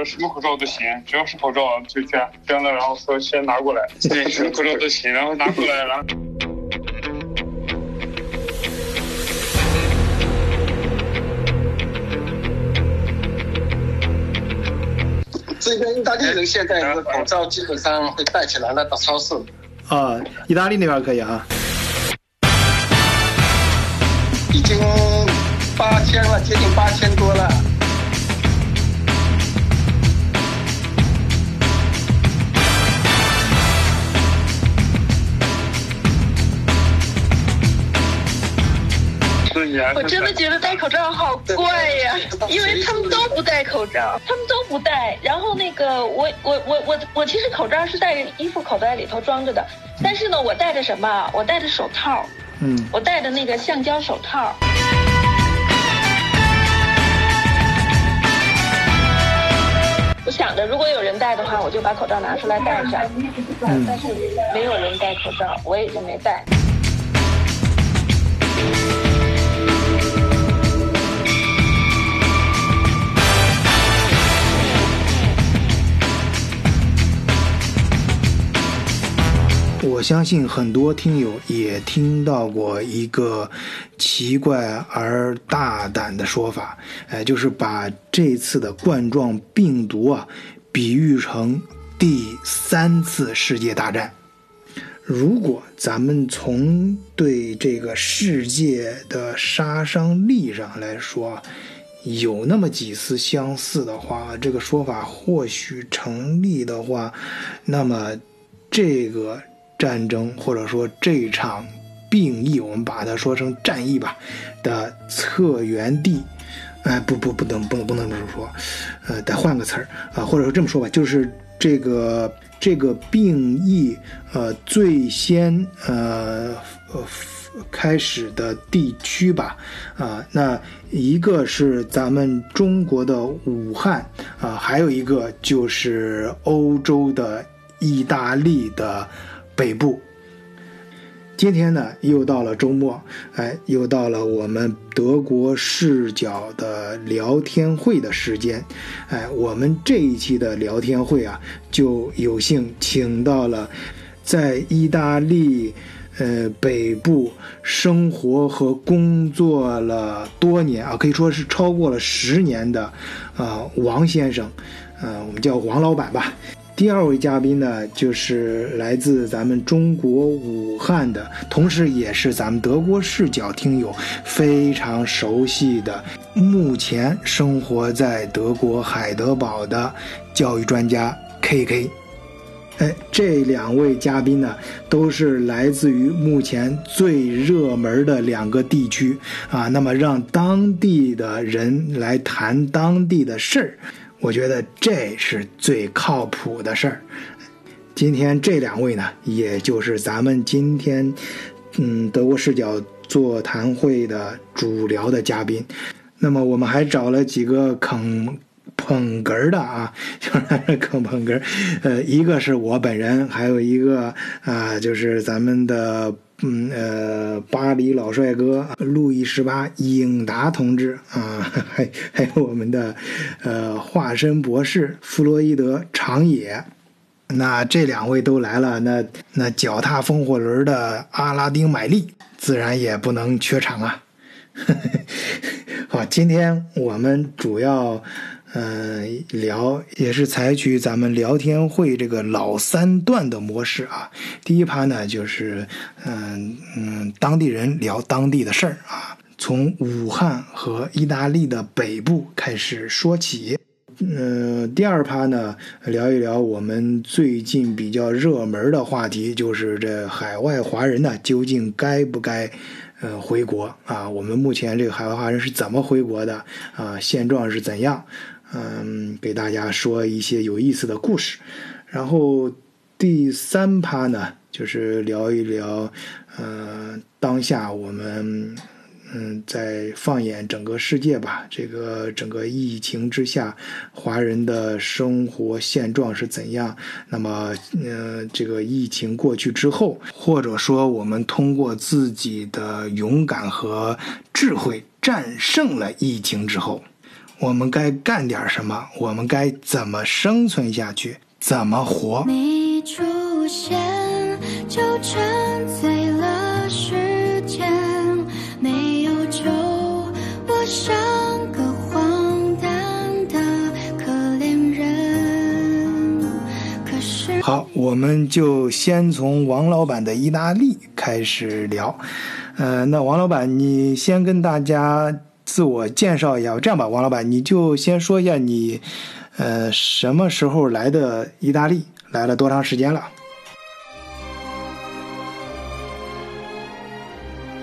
呃，什么口罩都行，只要是口罩就捐，捐了然后说先拿过来，对，什 么口罩都行，然后拿过来，然后。这边意大利人现在的口罩基本上会戴起来了，到超市。啊，意大利那边可以啊。已经八千了，接近八千多了。我真的觉得戴口罩好怪呀，因为他们都不戴口罩，他们都不戴。然后那个我我我我我其实口罩是在衣服口袋里头装着的，但是呢，我戴着什么？我戴着手套。嗯，我戴的那个橡胶手套。我想着，如果有人戴的话，我就把口罩拿出来戴上。嗯，但是没有人戴口罩，我也就没戴。我相信很多听友也听到过一个奇怪而大胆的说法，哎，就是把这次的冠状病毒啊比喻成第三次世界大战。如果咱们从对这个世界的杀伤力上来说，有那么几丝相似的话，这个说法或许成立的话，那么这个。战争或者说这场病疫，我们把它说成战役吧的策源地，哎，不不不能不能不能这么说，呃，得换个词儿啊，或者说这么说吧，就是这个这个病疫呃最先呃呃开始的地区吧啊，那一个是咱们中国的武汉啊，还有一个就是欧洲的意大利的。北部，今天呢又到了周末，哎，又到了我们德国视角的聊天会的时间，哎，我们这一期的聊天会啊，就有幸请到了在意大利呃北部生活和工作了多年啊，可以说是超过了十年的啊王先生，呃，我们叫王老板吧。第二位嘉宾呢，就是来自咱们中国武汉的，同时也是咱们德国视角听友非常熟悉的，目前生活在德国海德堡的教育专家 K K。哎，这两位嘉宾呢，都是来自于目前最热门的两个地区啊。那么，让当地的人来谈当地的事儿。我觉得这是最靠谱的事儿。今天这两位呢，也就是咱们今天嗯德国视角座谈会的主聊的嘉宾。那么我们还找了几个坑捧哏儿的啊，就是坑捧哏儿。呃，一个是我本人，还有一个啊，就是咱们的。嗯呃，巴黎老帅哥路易十八英达同志啊，还还有我们的呃化身博士弗洛伊德长野，那这两位都来了，那那脚踏风火轮的阿拉丁买力自然也不能缺场啊。好，今天我们主要。嗯，聊也是采取咱们聊天会这个老三段的模式啊。第一趴呢，就是嗯嗯，当地人聊当地的事儿啊，从武汉和意大利的北部开始说起。嗯，第二趴呢，聊一聊我们最近比较热门的话题，就是这海外华人呢，究竟该不该呃回国啊？我们目前这个海外华人是怎么回国的啊？现状是怎样？嗯，给大家说一些有意思的故事，然后第三趴呢，就是聊一聊，呃，当下我们嗯在放眼整个世界吧，这个整个疫情之下，华人的生活现状是怎样？那么，嗯，这个疫情过去之后，或者说我们通过自己的勇敢和智慧战胜了疫情之后。我们该干点什么？我们该怎么生存下去？怎么活？你出现就沉醉了时间，没有酒，我像个荒诞的可怜人。可是好，我们就先从王老板的意大利开始聊。呃，那王老板，你先跟大家自我介绍一下。这样吧，王老板，你就先说一下你，呃，什么时候来的意大利？来了多长时间了？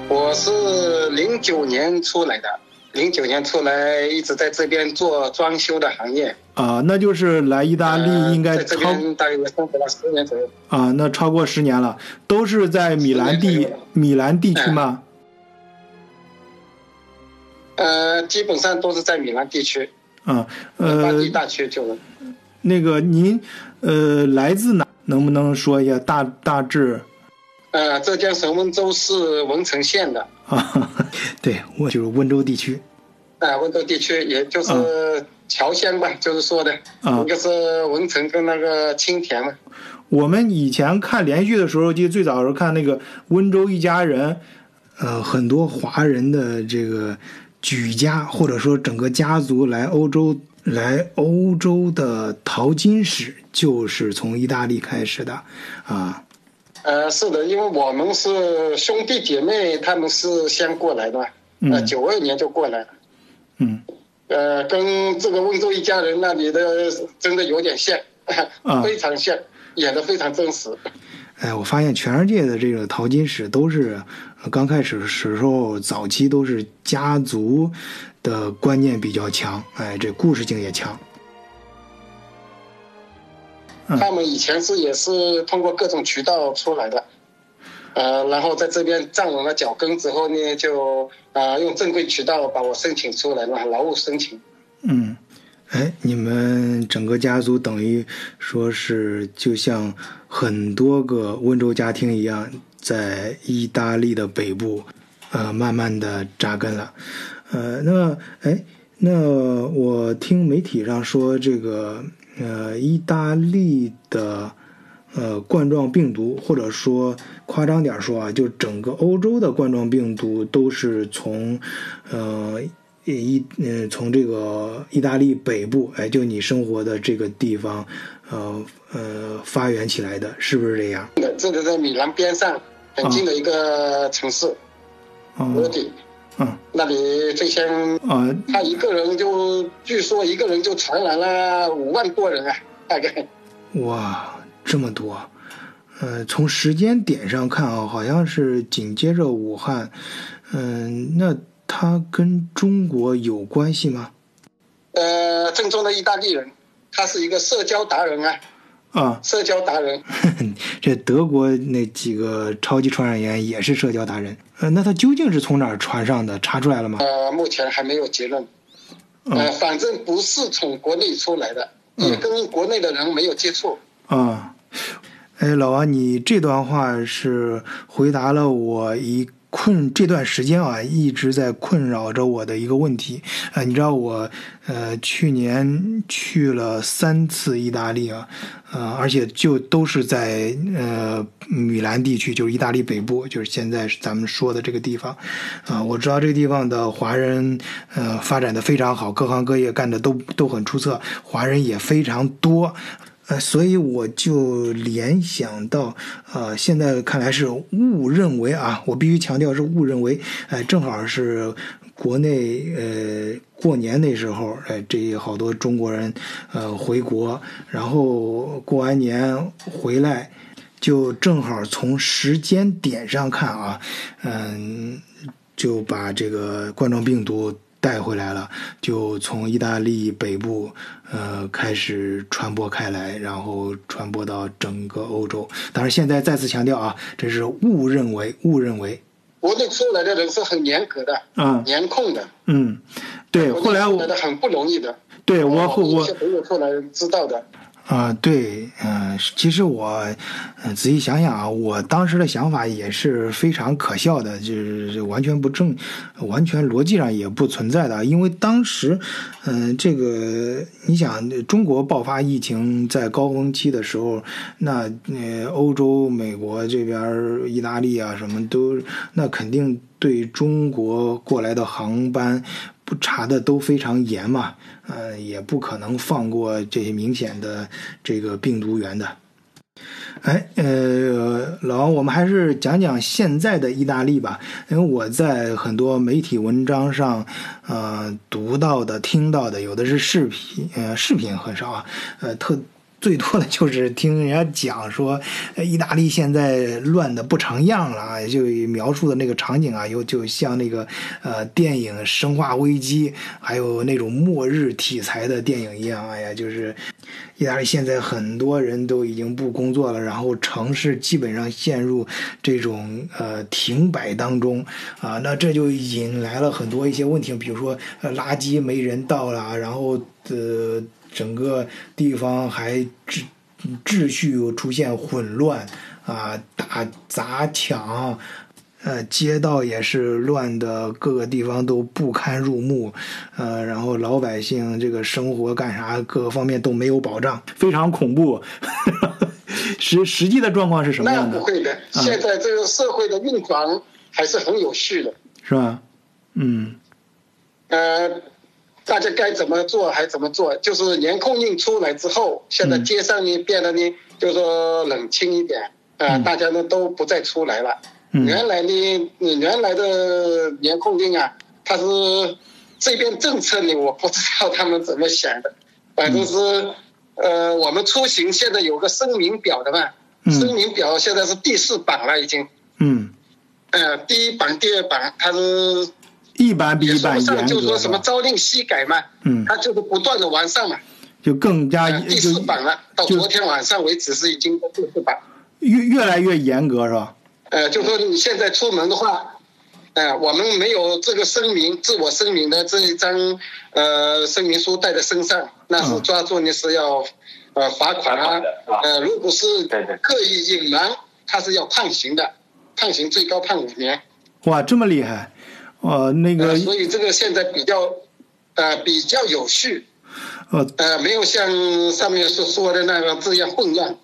我是零九年出来的，零九年出来一直在这边做装修的行业。啊，那就是来意大利应该呃在这超边大约生活了十年左右。啊，那超过十年了，都是在米兰地米兰地区吗？呃，基本上都是在米兰地区，啊，巴呃黎，大区就能。那个您呃来自哪？能不能说一下大大致？呃，浙江省温州市文成县的，啊，对，我就是温州地区。呃，温州地区，也就是侨乡吧，就是说的，啊一个是文成跟那个青田嘛。我们以前看连续的时候，就最早的时候看那个温州一家人，呃，很多华人的这个举家或者说整个家族来欧洲来欧洲的淘金史，就是从意大利开始的啊。呃，是的，因为我们是兄弟姐妹，他们是先过来的嘛，呃，嗯九二年就过来了，嗯呃，跟这个温州一家人那里的真的有点像，啊 非常像，演的非常真实。哎，我发现全世界的这个淘金史都是呃刚开始的时候，早期都是家族的观念比较强，哎，这故事性也强。嗯他们以前是也是通过各种渠道出来的，呃，然后在这边站稳了脚跟之后呢，就呃用正规渠道把我申请出来了，劳务申请。嗯，哎，你们整个家族等于说是就像很多个温州家庭一样，在意大利的北部，呃，慢慢的扎根了。呃，那哎，那我听媒体上说，这个呃，意大利的呃冠状病毒，或者说夸张点说啊，就整个欧洲的冠状病毒都是从呃意嗯从这个意大利北部，哎，就你生活的这个地方，呃呃发源起来的，是不是这样？这个在米兰边上很近的一个城市，罗哦，底，嗯那里最先啊，他一个人就据说一个人就传染了五万多人啊，大概。哇，这么多。呃，从时间点上看啊，好像是紧接着武汉，嗯、那他跟中国有关系吗？呃，正宗的意大利人，他是一个社交达人啊，啊，社交达人。这德国那几个超级传染源也是社交达人。呃，那他究竟是从哪儿传上的？查出来了吗？呃，目前还没有结论。呃，反正不是从国内出来的，也跟国内的人没有接触。啊，哎，老王，你这段话是回答了我一困这段时间啊一直在困扰着我的一个问题啊、你知道我呃去年去了三次意大利啊，呃，而且就都是在呃米兰地区，就是意大利北部，就是现在咱们说的这个地方啊、我知道这个地方的华人呃发展的非常好，各行各业干的都都很出色，华人也非常多。呃，所以我就联想到，呃，现在看来是误认为啊，我必须强调是误认为，哎、正好是国内呃过年那时候，哎、这好多中国人呃回国，然后过完年回来，就正好从时间点上看啊，嗯，就把这个冠状病毒带回来了，就从意大利北部呃开始传播开来，然后传播到整个欧洲。当然，现在再次强调啊，这是误认为，误认为国内出来的人是很严格的，嗯，严控的。嗯，对。后来我出来的很不容易的。对我我后我们一些朋友出来知道的。啊，对，嗯、其实我、呃仔细想想啊，我当时的想法也是非常可笑的，就是完全不正，完全逻辑上也不存在的。因为当时，嗯、这个你想，中国爆发疫情在高峰期的时候，那呃，欧洲、美国这边、意大利啊，什么都，那肯定对中国过来的航班。不查的都非常严嘛，呃，也不可能放过这些明显的这个病毒源的。哎，呃，老王，我们还是讲讲现在的意大利吧，因为我在很多媒体文章上，呃，读到的、听到的，有的是视频，呃，视频很少啊，呃，特。最多的就是听人家讲说，意大利现在乱的不成样了，就描述的那个场景啊，又就像那个呃电影《生化危机》，还有那种末日题材的电影一样。哎呀，就是意大利现在很多人都已经不工作了，然后城市基本上陷入这种呃停摆当中啊，那这就引来了很多一些问题，比如说垃圾没人倒了，然后呃。整个地方还秩秩序出现混乱啊，打砸抢，呃，街道也是乱的，各个地方都不堪入目，呃，然后老百姓这个生活干啥，各个方面都没有保障，非常恐怖。实实际的状况是什么那样的？不会的，现在这个社会的运转还是很有序的。是吧？嗯呃，大家该怎么做还怎么做，就是严控令出来之后，现在街上呢变得呢，就是说冷清一点，呃，嗯。大家呢都不再出来了。嗯。原来呢，你原来的严控令啊，它是这边政策呢，我不知道他们怎么想的，反正是，呃，我们出行现在有个声明表的嘛，嗯。声明表现在是第四版了已经，嗯，呃，第一版、第二版它是一版比一版严格就是说什么？朝令夕改嘛，嗯它就是不断的完善嘛。就更加呃第四版了，到昨天晚上为止是已经第四版。越越来越严格是吧？呃，就说你现在出门的话，呃，我们没有这个声明、自我声明的这一张呃声明书带在身上，那是嗯抓住你是要呃罚款啊呃，如果是刻意隐瞒，他是要判刑的，判刑最高判五年。哇，这么厉害！呃，那个呃，所以这个现在比较呃比较有序，呃呃，没有像上面所说的那个这样混乱，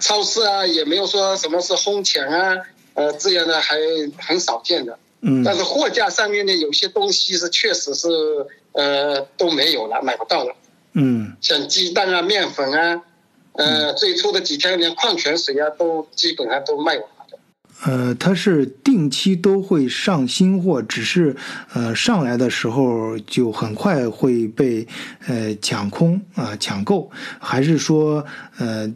超市啊也没有说什么是哄抢啊，呃，这样的还很少见的。嗯但是货架上面的，有些东西是确实是呃都没有了，买不到了，嗯像鸡蛋啊、面粉啊，呃，最初的几天连矿泉水啊都基本上都卖完。呃，它是定期都会上新货，只是呃上来的时候就很快会被呃抢空啊、抢购，还是说呃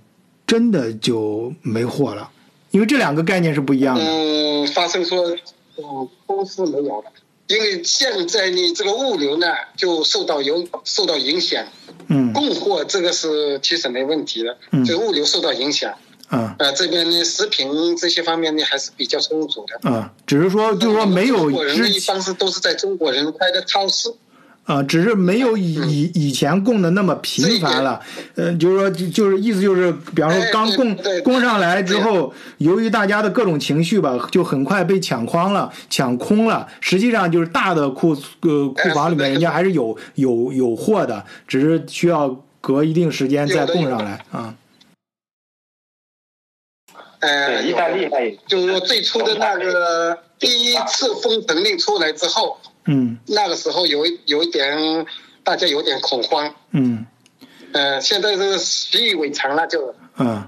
真的就没货了？因为这两个概念是不一样的。嗯，发生说，嗯，公司没有了，因为现在你，这个物流呢就受到有受到影响，嗯。供货这个是其实没问题的，嗯。这个物流受到影响，啊呃，这边呢食品这些方面呢还是比较充足的。啊，只是说就是说没有中国人呢之一般是都是在中国人开的超市，啊，只是没有以以以前供的那么频繁了，呃，就是说就就是意思就是，比方说刚供供上来之后，由于大家的各种情绪吧，就很快被抢光了、抢空了。实际上就是大的库呃库房里面，人家还是有有有货的，只是需要隔一定时间再供上来啊。呃，意大利它也就是说最初的那个第一次封城令出来之后，嗯那个时候有有一点大家有点恐慌，嗯呃，现在这个习以为常了就。嗯。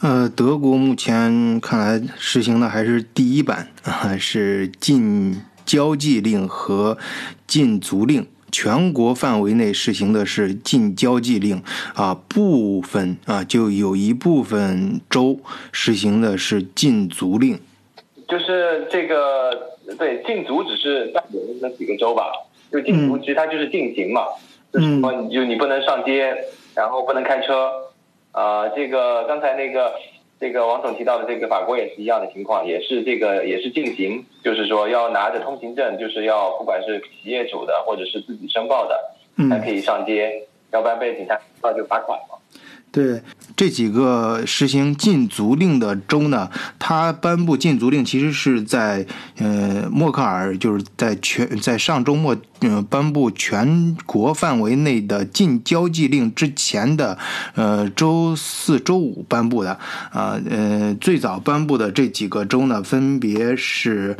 呃，德国目前看来实行的还是第一版啊，是禁交际令和禁足令。全国范围内实行的是禁交际令啊，部分啊就有一部分州实行的是禁足令。就是这个对禁足只是那几个州吧，就禁足其实它就是禁行嘛，就是说你就你不能上街，然后不能开车，啊、这个刚才那个这个王总提到的这个法国也是一样的情况，也是这个也是禁行，就是说要拿着通行证，就是要不管是企业主的或者是自己申报的，才可嗯，以上街，要不然被警察抓就罚款嘛。对这几个实行禁足令的州呢，它颁布禁足令其实是在呃默克尔就是在全在上周末呃颁布全国范围内的禁交际令之前的呃周四周五颁布的啊呃最早颁布的这几个州呢，分别是。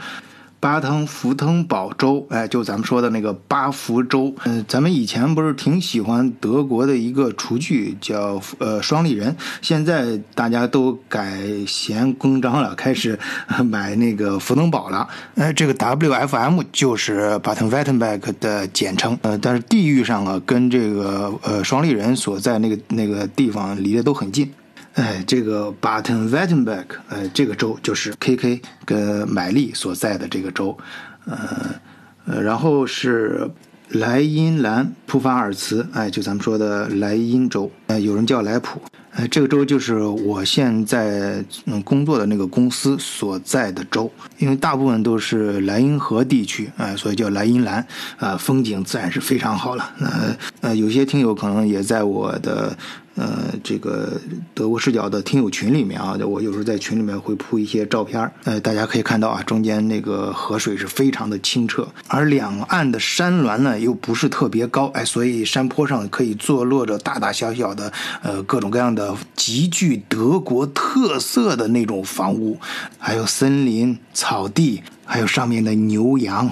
巴登福腾堡州，哎，就咱们说的那个巴福州，嗯，咱们以前不是挺喜欢德国的一个厨具叫呃双立人，现在大家都改弦更张了，开始买那个福腾堡了，哎，这个 WFM 就是巴登 Wittenberg 的简称，呃，但是地域上啊，跟这个呃双立人所在那个那个地方离得都很近。哎，这个 Baden-Württemberg，呃，这个州就是 KK 跟买力所在的这个州，呃，呃，然后是莱茵兰普法尔茨，哎，就咱们说的莱茵州，呃，有人叫莱普，哎，这个州就是我现在嗯工作的那个公司所在的州，因为大部分都是莱茵河地区，哎，所以叫莱茵兰，啊，风景自然是非常好了。那呃，有些听友可能也在我的。呃，这个德国视角的听友群里面啊，我有时候在群里面会铺一些照片呃，大家可以看到啊，中间那个河水是非常的清澈，而两岸的山峦呢又不是特别高，哎，所以山坡上可以坐落着大大小小的呃各种各样的极具德国特色的那种房屋，还有森林、草地，还有上面的牛羊，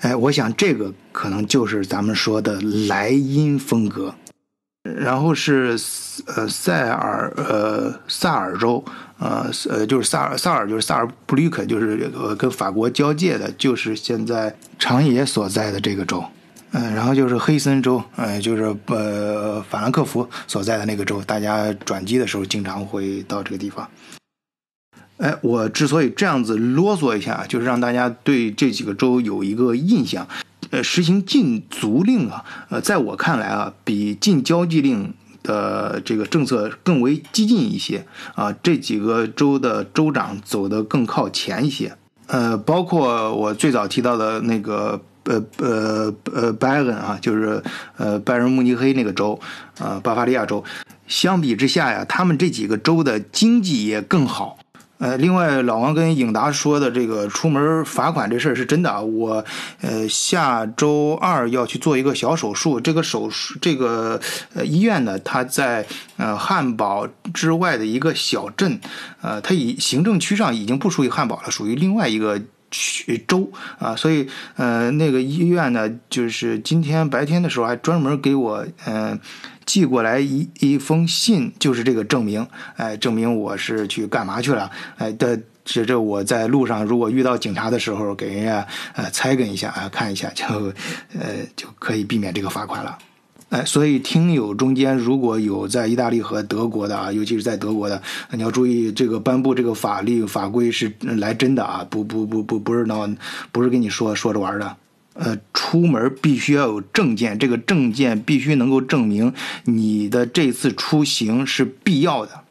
哎，我想这个可能就是咱们说的莱茵风格。然后是呃塞尔呃萨尔州，呃呃就是萨尔萨尔就是萨尔布吕克，就是呃跟法国交界的，就是现在长野所在的这个州，嗯，然后就是黑森州，呃就是呃法兰克福所在的那个州，大家转机的时候经常会到这个地方。哎，我之所以这样子啰嗦一下，就是让大家对这几个州有一个印象。呃，实行禁足令啊，呃，在我看来啊，比禁交际令的这个政策更为激进一些啊。这几个州的州长走得更靠前一些，呃，包括我最早提到的那个呃呃呃拜恩啊，就是呃拜仁慕尼黑那个州，呃巴伐利亚州，相比之下呀，他们这几个州的经济也更好。呃，另外，老王跟影达说的这个出门罚款这事儿是真的啊。我呃下周二要去做一个小手术，这个手术这个呃医院呢，它在呃汉堡之外的一个小镇，呃，它以行政区上已经不属于汉堡了，属于另外一个区州啊。所以呃那个医院呢，就是今天白天的时候还专门给我嗯。寄过来一一封信，就是这个证明，哎，证明我是去干嘛去了，哎的，这这我在路上如果遇到警察的时候，给人家呃猜跟一下啊，看一下就，呃就可以避免这个罚款了，哎，所以听友中间如果有在意大利和德国的啊，尤其是在德国的，你要注意这个颁布这个法律法规是来真的啊，不不不不不是闹，不是跟你说说着玩的。呃，出门必须要有证件，这个证件必须能够证明你的这次出行是必要的。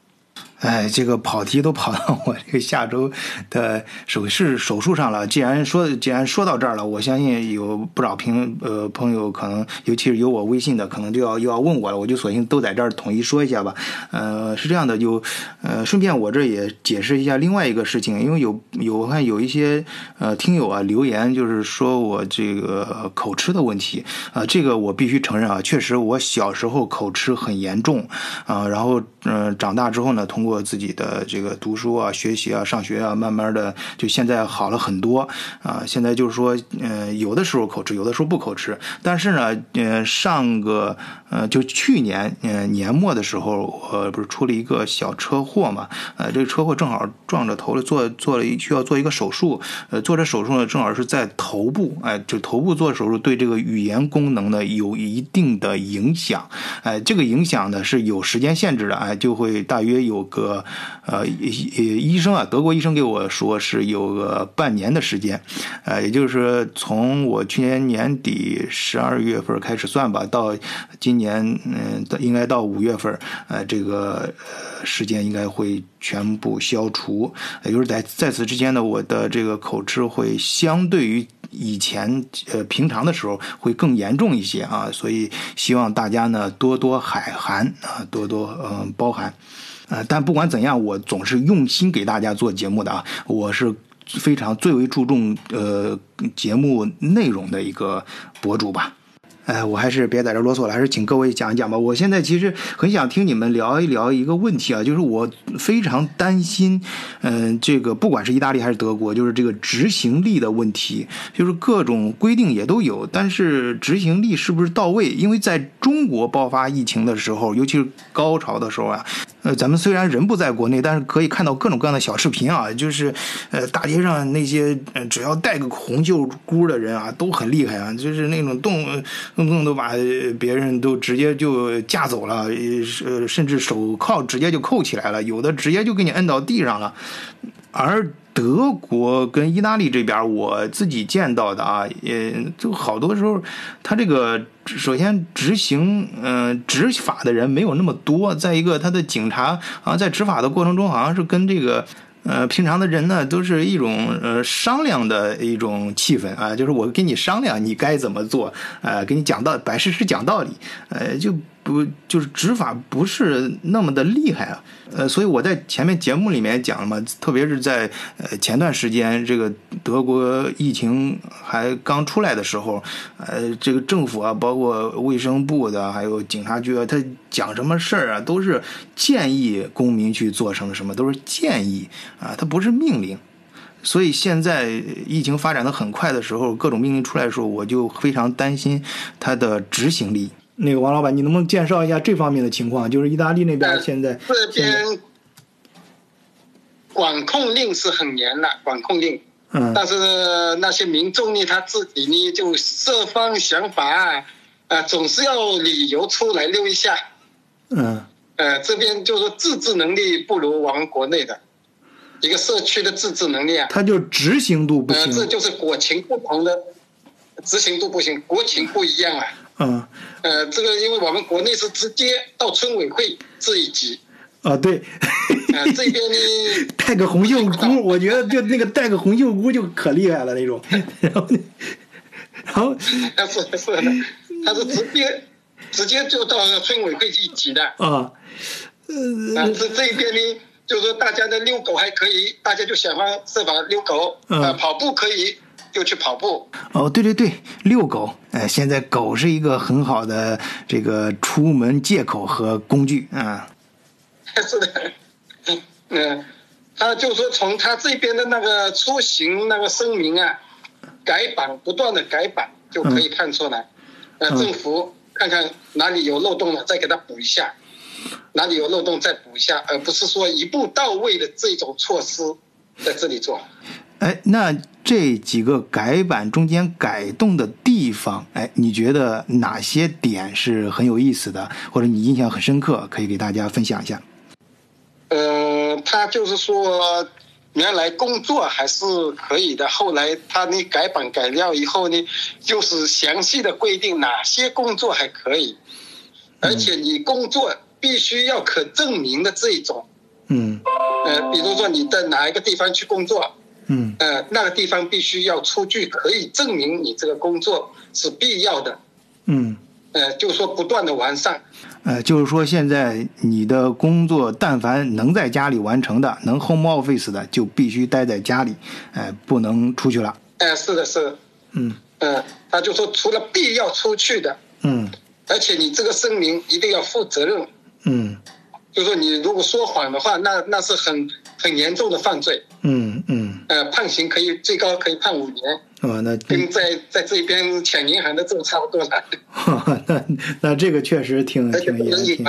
哎，这个跑题都跑到我这个下周的手是手术上了。既然说既然说到这儿了，我相信有不少朋呃朋友可能，尤其是有我微信的，可能就要又要问我了。我就索性都在这儿统一说一下吧。呃，是这样的，就呃顺便我这也解释一下另外一个事情，因为有有我看有一些呃听友啊留言，就是说我这个口吃的问题啊，这个我必须承认啊，确实我小时候口吃很严重啊，然后嗯长大之后呢，通过自己的这个读书啊、学习啊、上学啊，慢慢的就现在好了很多啊。现在就是说，嗯，有的时候口吃，有的时候不口吃。但是呢，呃，上个呃，就去年呃年末的时候，我不是出了一个小车祸嘛？呃，这个车祸正好撞着头了，做做了需要做一个手术。呃，做这手术呢，正好是在头部，哎，就头部做手术，对这个语言功能呢有一定的影响。哎，这个影响呢是有时间限制的，哎，就会大约有。个呃医医生啊，德国医生给我说是有个半年的时间，呃，也就是从我去年年底十二月份开始算吧，到今年年嗯，应该到五月份，呃，这个时间应该会全部消除。也就是在在此之间呢，我的这个口吃会相对于。以前呃平常的时候会更严重一些啊，所以希望大家呢多多海涵啊，多多呃包涵。呃，但不管怎样，我总是用心给大家做节目的啊，我是非常最为注重呃节目内容的一个博主吧。哎，我还是别在这啰嗦了，还是请各位讲一讲吧。我现在其实很想听你们聊一聊一个问题啊，就是我非常担心，嗯，这个不管是意大利还是德国，就是这个执行力的问题，就是各种规定也都有，但是执行力是不是到位？因为在中国爆发疫情的时候，尤其是高潮的时候啊。呃，咱们虽然人不在国内，但是可以看到各种各样的小视频啊，就是，呃，大街上那些呃只要带个红袖箍的人啊，都很厉害啊，就是那种动动不动都把别人都直接就架走了，呃，甚至手铐直接就扣起来了，有的直接就给你摁到地上了，而。德国跟意大利这边，我自己见到的啊，也就好多时候，他这个首先执行，嗯，执法的人没有那么多。再一个，他的警察啊，在执法的过程中，好像是跟这个，呃，平常的人呢，都是一种呃商量的一种气氛啊，就是我跟你商量，你该怎么做，呃，给你讲道，摆事实讲道理，呃，就。不就是执法不是那么的厉害啊？呃，所以我在前面节目里面讲了嘛，特别是在呃前段时间这个德国疫情还刚出来的时候，呃，这个政府啊，包括卫生部的，还有警察局啊，他讲什么事儿啊，都是建议公民去做成什么，都是建议啊，它不是命令。所以现在疫情发展的很快的时候，各种命令出来的时候，我就非常担心它的执行力。那个王老板，你能不能介绍一下这方面的情况？就是意大利那边现在这边管控令是很严的，管控令。嗯。但是那些民众呢，他自己呢就设方想法，啊，总是要理由出来溜一下。嗯。呃，这边就是说自治能力不如我们国内的一个社区的自治能力啊。他就执行度不行。呃，这就是国情不同的，执行度不行，国情不一样啊。嗯，呃，这个因为我们国内是直接到村委会这一级，啊对，啊 这边呢 带个红袖箍，我觉得就那个带个红袖箍就可厉害了那种，然后，然后，他是是的，他是直接直接就到村委会一级的啊，呃，这这边呢，就是说大家的遛狗还可以，大家就想方设法遛狗，啊，跑步可以。就去跑步哦，对对对，遛狗。哎，现在狗是一个很好的这个出门借口和工具啊。是的，嗯，他就说从他这边的那个出行那个声明啊，改版不断的改版就可以看出来，呃，政府看看哪里有漏洞了，再给他补一下，哪里有漏洞再补一下，而不是说一步到位的这种措施在这里做。哎，那这几个改版中间改动的地方，哎，你觉得哪些点是很有意思的，或者你印象很深刻，可以给大家分享一下？呃，他就是说，原来工作还是可以的，后来他那改版改掉以后呢，就是详细的规定哪些工作还可以，而且你工作必须要可证明的这一种，嗯，呃，比如说你在哪一个地方去工作。嗯，呃，那个地方必须要出具可以证明你这个工作是必要的。嗯，呃，就是说不断的完善。呃，就是说现在你的工作，但凡能在家里完成的，能 home office 的，就必须待在家里，哎，不能出去了。哎，是的，是。嗯。嗯，他就说除了必要出去的。嗯。而且你这个声明一定要负责任。嗯。就说你如果说谎的话，那那是很很严重的犯罪。嗯嗯。呃，判刑可以最高可以判五年。哦，那跟在在这边抢银行的这个差不多了。那那这个确实挺挺严挺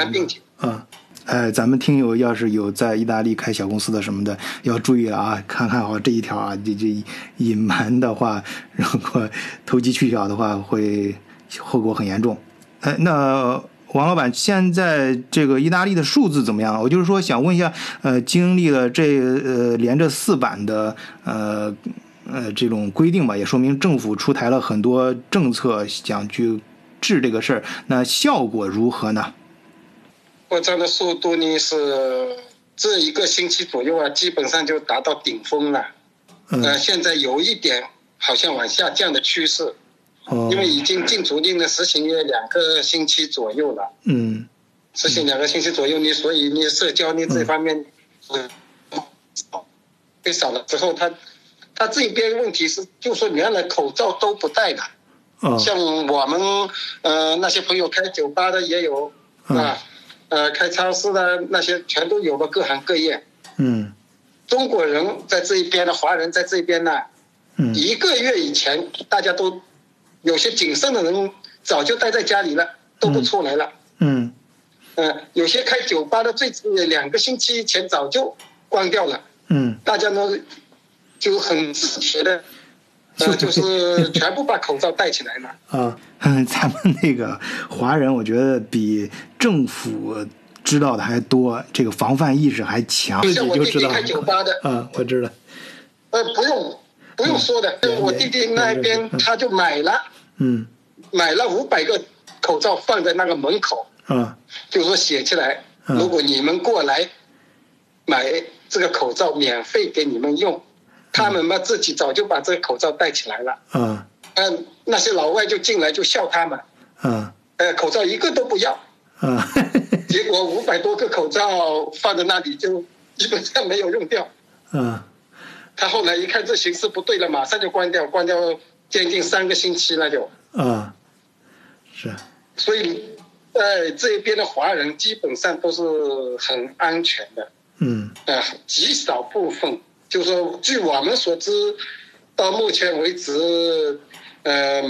啊。哎，咱们听友要是有在意大利开小公司的什么的，要注意了啊，看看好这一条啊，这这隐瞒的话，如果投机取巧的话，会后果很严重。哎，那。王老板，现在这个意大利的数字怎么样？我就是说想问一下，呃，经历了这呃连着四版的呃呃这种规定吧，也说明政府出台了很多政策，想去治这个事儿，那效果如何呢？扩张的速度呢是这一个星期左右啊，基本上就达到顶峰了。呃，现在有一点好像往下降的趋势，哦，因为已经禁足令呢实行了两个星期左右了，嗯。实行两个星期左右，你所以你社交你这方面，嗯，被少了之后，他他这边问题是，就说原来口罩都不戴的，哦像我们呃那些朋友开酒吧的也有嗯啊，呃开超市的那些全都有了，各行各业。嗯中国人在这一边的华人在这边呢，嗯一个月以前大家都有些谨慎的人早就待在家里了，都不出来了。嗯嗯、有些开酒吧的最呃两个星期前早就关掉了，嗯大家呢就很自觉的，呃，就是 全部把口罩戴起来了。啊，嗯，咱们那个华人，我觉得比政府知道的还多，这个防范意识还强，自己像我就知道弟弟开。酒吧的，啊，我知道。呃，不用不用说的，嗯我弟弟那边他就买了嗯。买了五百个口罩放在那个门口，啊。就说写起来，嗯如果你们过来买这个口罩，免费给你们用。他们嘛自己早就把这个口罩戴起来了，啊。嗯、那些老外就进来就笑他们，啊。呃，口罩一个都不要，啊！结果五百多个口罩放在那里就基本上没有用掉。啊。他后来一看这形势不对了，马上就关掉，关掉将近三个星期了就。啊，是。所以，在这边的华人基本上都是很安全的，嗯。呃，极少部分，就是说，据我们所知，到目前为止，呃，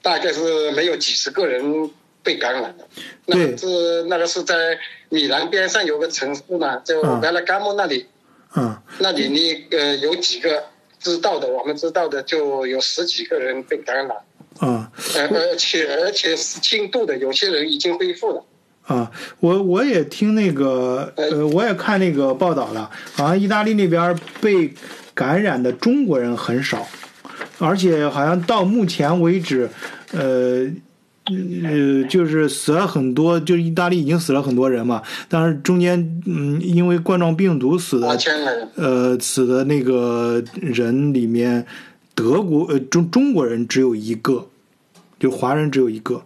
大概是没有几十个人被感染的。那个是那个是在米兰边上有个城市嘛，就嗯维拉加莫那里，嗯那里你呃有几个知道的，我们知道的就有十几个人被感染。啊呃，而且而且是轻度的，有些人已经恢复了。啊！我我也听那个呃，我也看那个报道了，好像意大利那边被感染的中国人很少，而且好像到目前为止，呃。呃，就是死了很多，就是意大利已经死了很多人嘛，但是中间嗯，因为冠状病毒死的，呃，死的那个人里面，德国呃中中国人只有一个，就华人只有一个，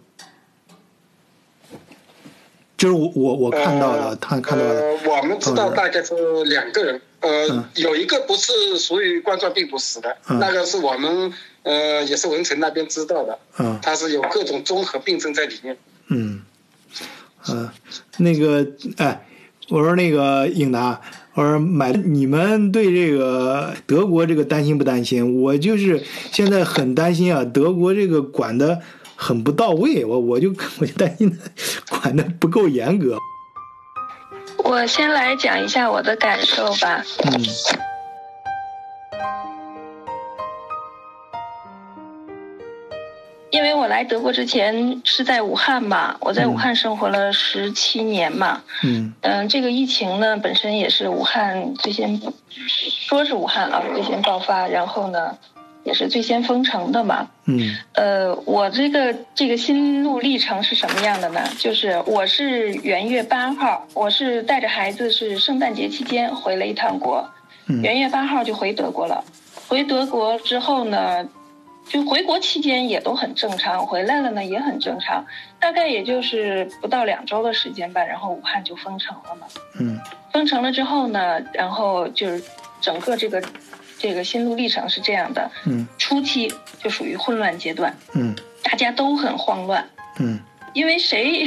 就是我我我看到了，呃他看到了，呃，我们知道大概是两个人，呃，嗯。有一个不是属于冠状病毒死的，嗯。那个是我们呃也是文成那边知道的，嗯他是有各种综合病症在里面。嗯，呃，那个哎，我说那个颖达，我说买你们对这个德国这个担心不担心？我就是现在很担心啊，德国这个管的很不到位，我我就我就担心 管的不够严格。我先来讲一下我的感受吧。嗯因为我来德国之前是在武汉嘛，我在武汉生活了十七年嘛。嗯嗯，这个疫情呢，本身也是武汉最先，说是武汉啊最先爆发，然后呢，也是最先封城的嘛。嗯呃，我这个这个心路历程是什么样的呢？就是我是元月八号，我是带着孩子是圣诞节期间回了一趟国，嗯元月八号就回德国了。回德国之后呢，就回国期间也都很正常，回来了呢也很正常，大概也就是不到两周的时间吧，然后武汉就封城了嘛。嗯。封城了之后呢，然后就是整个这个这个心路历程是这样的，嗯。初期就属于混乱阶段，嗯。大家都很慌乱，嗯。因为谁，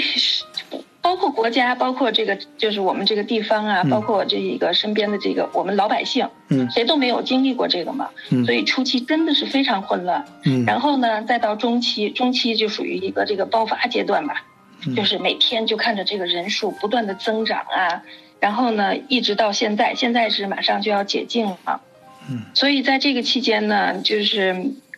包括国家，包括这个就是我们这个地方啊，嗯。包括这一个身边的这个我们老百姓，嗯。谁都没有经历过这个嘛，嗯所以初期真的是非常混乱。嗯。然后呢，再到中期，中期就属于一个这个爆发阶段吧，嗯。就是每天就看着这个人数不断的增长啊，然后呢，一直到现在，现在是马上就要解禁了，嗯，所以在这个期间呢，就是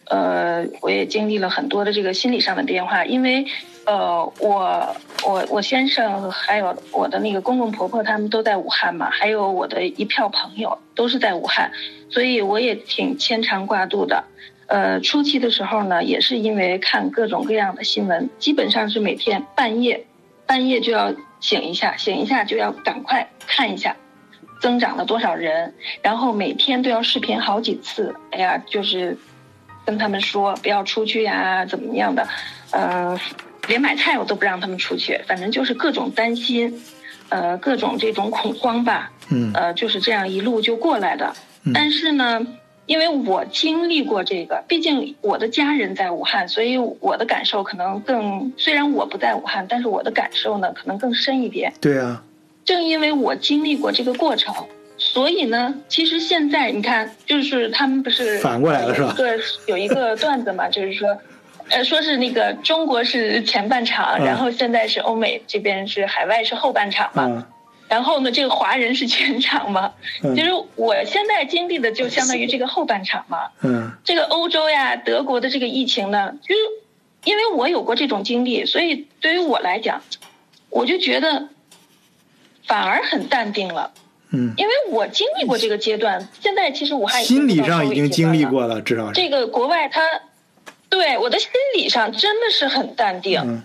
呃，我也经历了很多的这个心理上的变化，因为呃，我我我先生还有我的那个公公婆婆他们都在武汉嘛，还有我的一票朋友都是在武汉，所以我也挺牵肠挂肚的。呃，初期的时候呢，也是因为看各种各样的新闻，基本上是每天半夜，半夜就要醒一下，醒一下就要赶快看一下，增长了多少人，然后每天都要视频好几次。哎呀，就是跟他们说不要出去呀，怎么样的，呃，连买菜我都不让他们出去，反正就是各种担心，呃，各种这种恐慌吧，嗯呃，就是这样一路就过来的。嗯但是呢，因为我经历过这个，毕竟我的家人在武汉，所以我的感受可能更，虽然我不在武汉，但是我的感受呢可能更深一点。对啊，正因为我经历过这个过程，所以呢，其实现在你看，就是他们不是反过来了是吧对有一个段子嘛，就是说，呃，说是那个中国是前半场，嗯然后现在是欧美这边是海外是后半场嘛，嗯然后呢，这个华人是全场嘛。嗯其实我现在经历的就相当于这个后半场嘛。嗯这个欧洲呀、德国的这个疫情呢，就是因为我有过这种经历，所以对于我来讲，我就觉得反而很淡定了，嗯，因为我经历过这个阶段。现在其实武汉心理上已经经历过了，至少是。这个国外它，对我的心理上真的是很淡定。嗯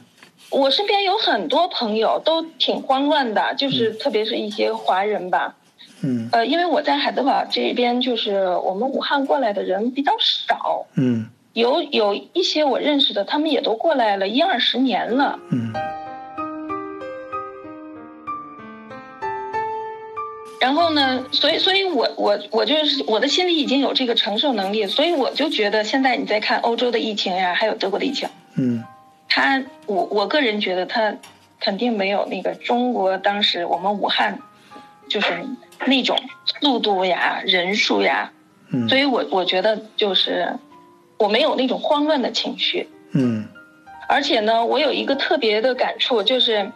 我身边有很多朋友都挺慌乱的，就是特别是一些华人吧。嗯呃，因为我在海德堡这边，就是我们武汉过来的人比较少，嗯有有一些我认识的，他们也都过来了一二十年了。嗯然后呢，所以所以我我我就是我的心里已经有这个承受能力，所以我就觉得现在你在看欧洲的疫情呀，还有德国的疫情，嗯。他我我个人觉得他肯定没有那个中国当时我们武汉就是那种速度呀、人数呀，嗯。所以我我觉得就是我没有那种慌乱的情绪，嗯。而且呢，我有一个特别的感触，就是，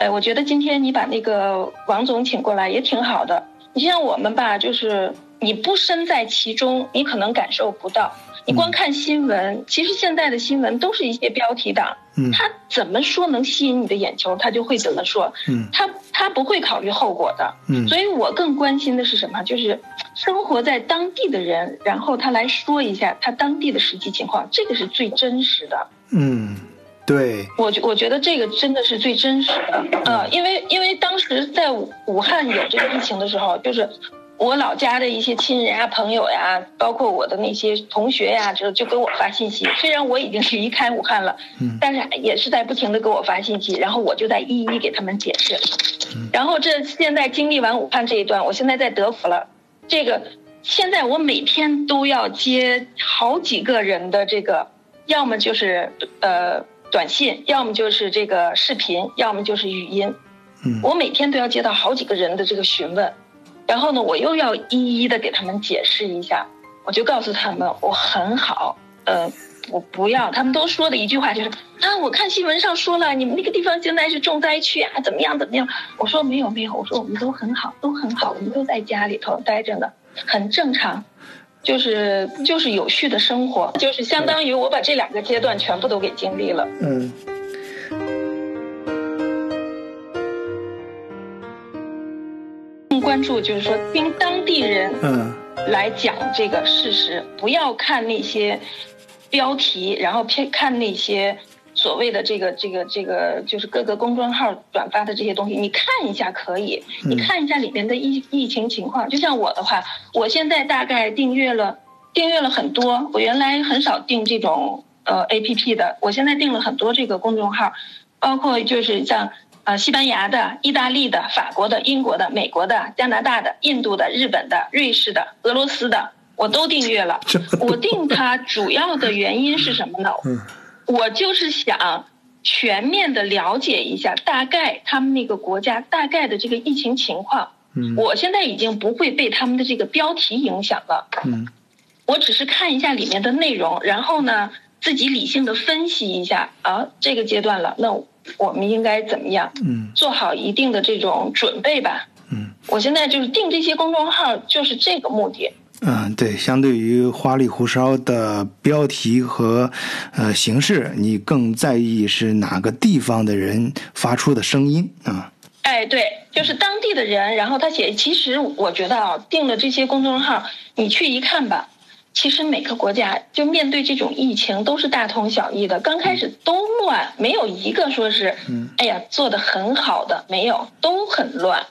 呃，我觉得今天你把那个王总请过来也挺好的。你像我们吧，就是你不身在其中，你可能感受不到。你光看新闻，其实现在的新闻都是一些标题党，嗯他怎么说能吸引你的眼球，他就会怎么说，嗯他他不会考虑后果的。嗯所以我更关心的是什么？就是生活在当地的人，然后他来说一下他当地的实际情况，这个是最真实的。嗯，对，我觉我觉得这个真的是最真实的，呃，因为因为当时在武武汉有这个疫情的时候，就是我老家的一些亲人啊、朋友呀，包括我的那些同学呀，就就给我发信息。虽然我已经离开武汉了，嗯。但是也是在不停的给我发信息，然后我就在一一给他们解释。然后这现在经历完武汉这一段，我现在在德国了，这个现在我每天都要接好几个人的这个，要么就是呃短信，要么就是这个视频，要么就是语音。嗯我每天都要接到好几个人的这个询问，然后呢，我又要一一的给他们解释一下，我就告诉他们我很好，呃，我不要，他们都说的一句话就是啊，我看新闻上说了，你们那个地方现在是重灾区啊，怎么样怎么样？我说没有没有，我说我们都很好，都很好，我们都在家里头待着呢，很正常。就是就是有序的生活，就是相当于我把这两个阶段全部都给经历了。嗯更关注就是说听当地人嗯来讲这个事实，不要看那些标题，然后偏看那些所谓的这个这个这个，就是各个公众号转发的这些东西，你看一下可以，嗯你看一下里面的疫疫情情况。就像我的话，我现在大概订阅了订阅了很多，我原来很少订这种呃 A P P 的，我现在订了很多这个公众号，包括就是像。呃，西班牙的、意大利的、法国的、英国的、美国的、加拿大的、印度的、日本的、瑞士的、俄罗斯的，我都订阅了。我订它主要的原因是什么呢？嗯我就是想全面的了解一下大概他们那个国家大概的这个疫情情况。嗯我现在已经不会被他们的这个标题影响了，嗯我只是看一下里面的内容，然后呢自己理性的分析一下啊，这个阶段了，那我们应该怎么样？嗯做好一定的这种准备吧。嗯我现在就是定这些公众号，就是这个目的。嗯，对，相对于花里胡哨的标题和呃形式，你更在意是哪个地方的人发出的声音啊？哎，对，就是当地的人，然后他写，其实我觉得啊，定了这些公众号，你去一看吧，其实每个国家就面对这种疫情都是大同小异的，刚开始都乱，没有一个说是，嗯。哎呀做的很好的，没有，都很乱，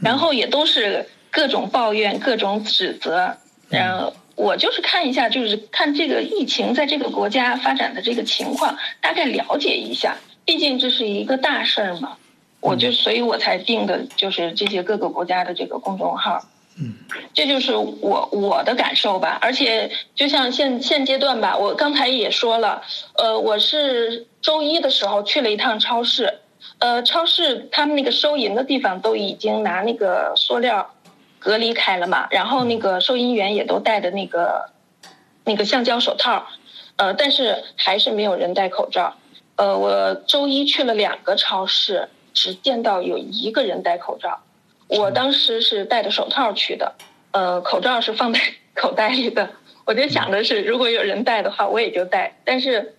然后也都是各种抱怨、各种指责，然后我就是看一下，就是看这个疫情在这个国家发展的这个情况，大概了解一下。毕竟这是一个大事儿嘛，我就所以我才定的就是这些各个国家的这个公众号。嗯，这就是我我的感受吧。而且就像现现阶段吧，我刚才也说了，呃，我是周一的时候去了一趟超市，呃，超市他们那个收银的地方都已经拿那个塑料隔离开了嘛，然后那个收银员也都戴着那个那个橡胶手套，呃，但是还是没有人戴口罩。呃，我周一去了两个超市，只见到有一个人戴口罩。我当时是戴着手套去的，呃，口罩是放在 口袋里的。我就想的是，如果有人戴的话，我也就戴，但是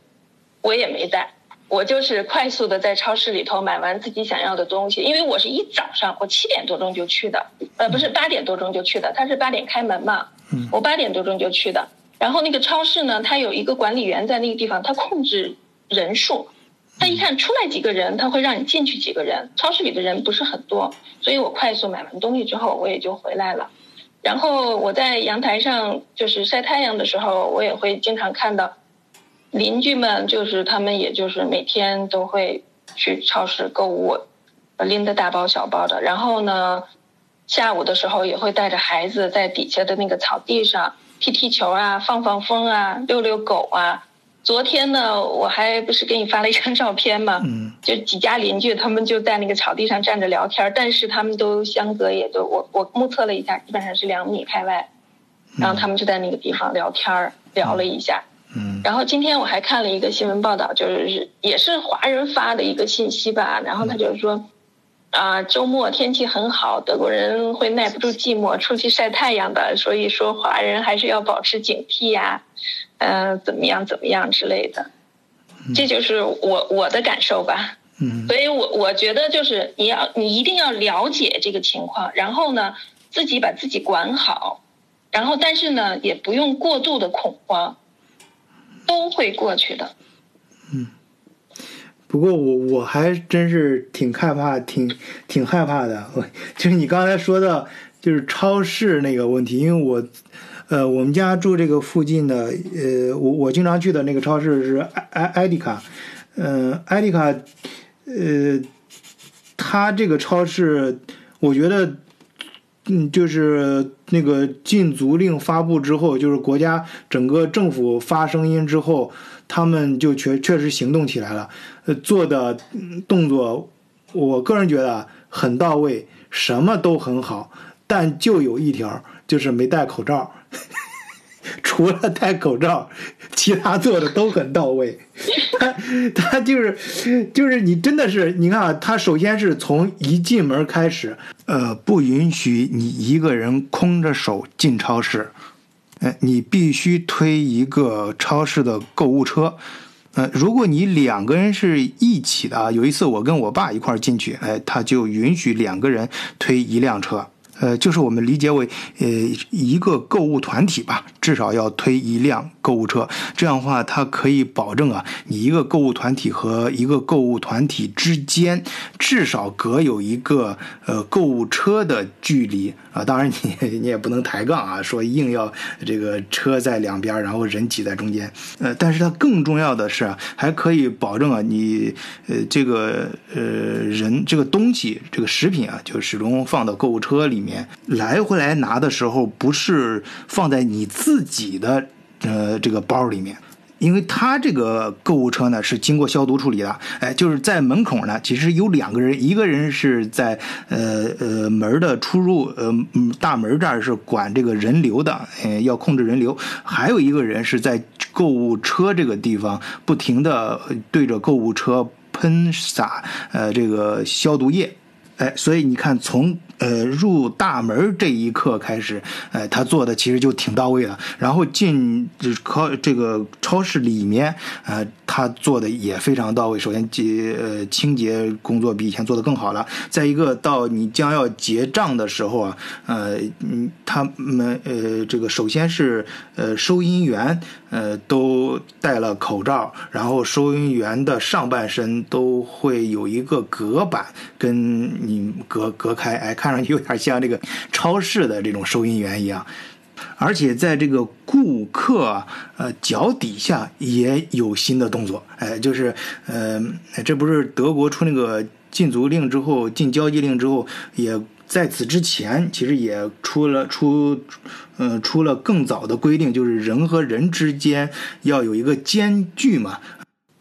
我也没戴。我就是快速的在超市里头买完自己想要的东西，因为我是一早上，我七点多钟就去的，呃，不是八点多钟就去的，他是八点开门嘛，我八点多钟就去的。然后那个超市呢，他有一个管理员在那个地方，他控制人数。他一看出来几个人，他会让你进去几个人。超市里的人不是很多，所以我快速买完东西之后，我也就回来了。然后我在阳台上就是晒太阳的时候，我也会经常看到邻居们，就是他们也就是每天都会去超市购物，拎着大包小包的。然后呢，下午的时候也会带着孩子在底下的那个草地上踢踢球啊，放放风啊，遛遛狗啊。昨天呢，我还不是给你发了一张照片吗？嗯，就几家邻居，他们就在那个草地上站着聊天，但是他们都相隔也都我我目测了一下，基本上是两米开外，然后他们就在那个地方聊天聊了一下。嗯，然后今天我还看了一个新闻报道，就是也是华人发的一个信息吧，然后他就说，啊，周末天气很好，德国人会耐不住寂寞出去晒太阳的，所以说华人还是要保持警惕呀。呃，怎么样，怎么样之类的，这就是我我的感受吧。嗯，所以我我觉得就是你要你一定要了解这个情况，然后呢，自己把自己管好，然后但是呢，也不用过度的恐慌，都会过去的。嗯，不过我我还真是挺害怕，挺挺害怕的。就是你刚才说的，就是超市那个问题，因为我。呃，我们家住这个附近的，呃，我我经常去的那个超市是艾艾艾迪卡，嗯，艾迪卡，呃，它这个超市，我觉得，嗯，就是那个禁足令发布之后，就是国家整个政府发声音之后，他们就确确实行动起来了，呃，做的动作，我个人觉得很到位，什么都很好，但就有一条，就是没戴口罩。除了戴口罩，其他做的都很到位。他他就是就是你真的是你看啊，他首先是从一进门开始，呃，不允许你一个人空着手进超市，哎，你必须推一个超市的购物车。呃，如果你两个人是一起的啊，有一次我跟我爸一块进去，哎，他就允许两个人推一辆车。呃，就是我们理解为，呃，一个购物团体吧，至少要推一辆购物车。这样的话，它可以保证啊，你一个购物团体和一个购物团体之间至少隔有一个呃购物车的距离啊。当然，你你也不能抬杠啊，说硬要这个车在两边，然后人挤在中间。呃，但是它更重要的是，还可以保证啊，你呃这个呃人这个东西这个食品啊，就始终放到购物车里。面来回来拿的时候，不是放在你自己的呃这个包里面，因为他这个购物车呢是经过消毒处理的，哎，就是在门口呢，其实有两个人，一个人是在呃呃门的出入呃大门这儿是管这个人流的，哎要控制人流，还有一个人是在购物车这个地方不停的对着购物车喷洒呃这个消毒液，哎，所以你看从。呃，入大门这一刻开始，呃，他做的其实就挺到位的。然后进这超这个超市里面，呃，他做的也非常到位。首先洁呃清洁工作比以前做的更好了。再一个，到你将要结账的时候啊，呃，嗯，他们呃这个首先是呃收银员呃都戴了口罩，然后收银员的上半身都会有一个隔板跟你隔隔开，哎看。看上去有点像这个超市的这种收银员一样，而且在这个顾客呃脚底下也有新的动作，哎，就是呃，这不是德国出那个禁足令之后，禁交际令之后，也在此之前，其实也出了出，呃，出了更早的规定，就是人和人之间要有一个间距嘛。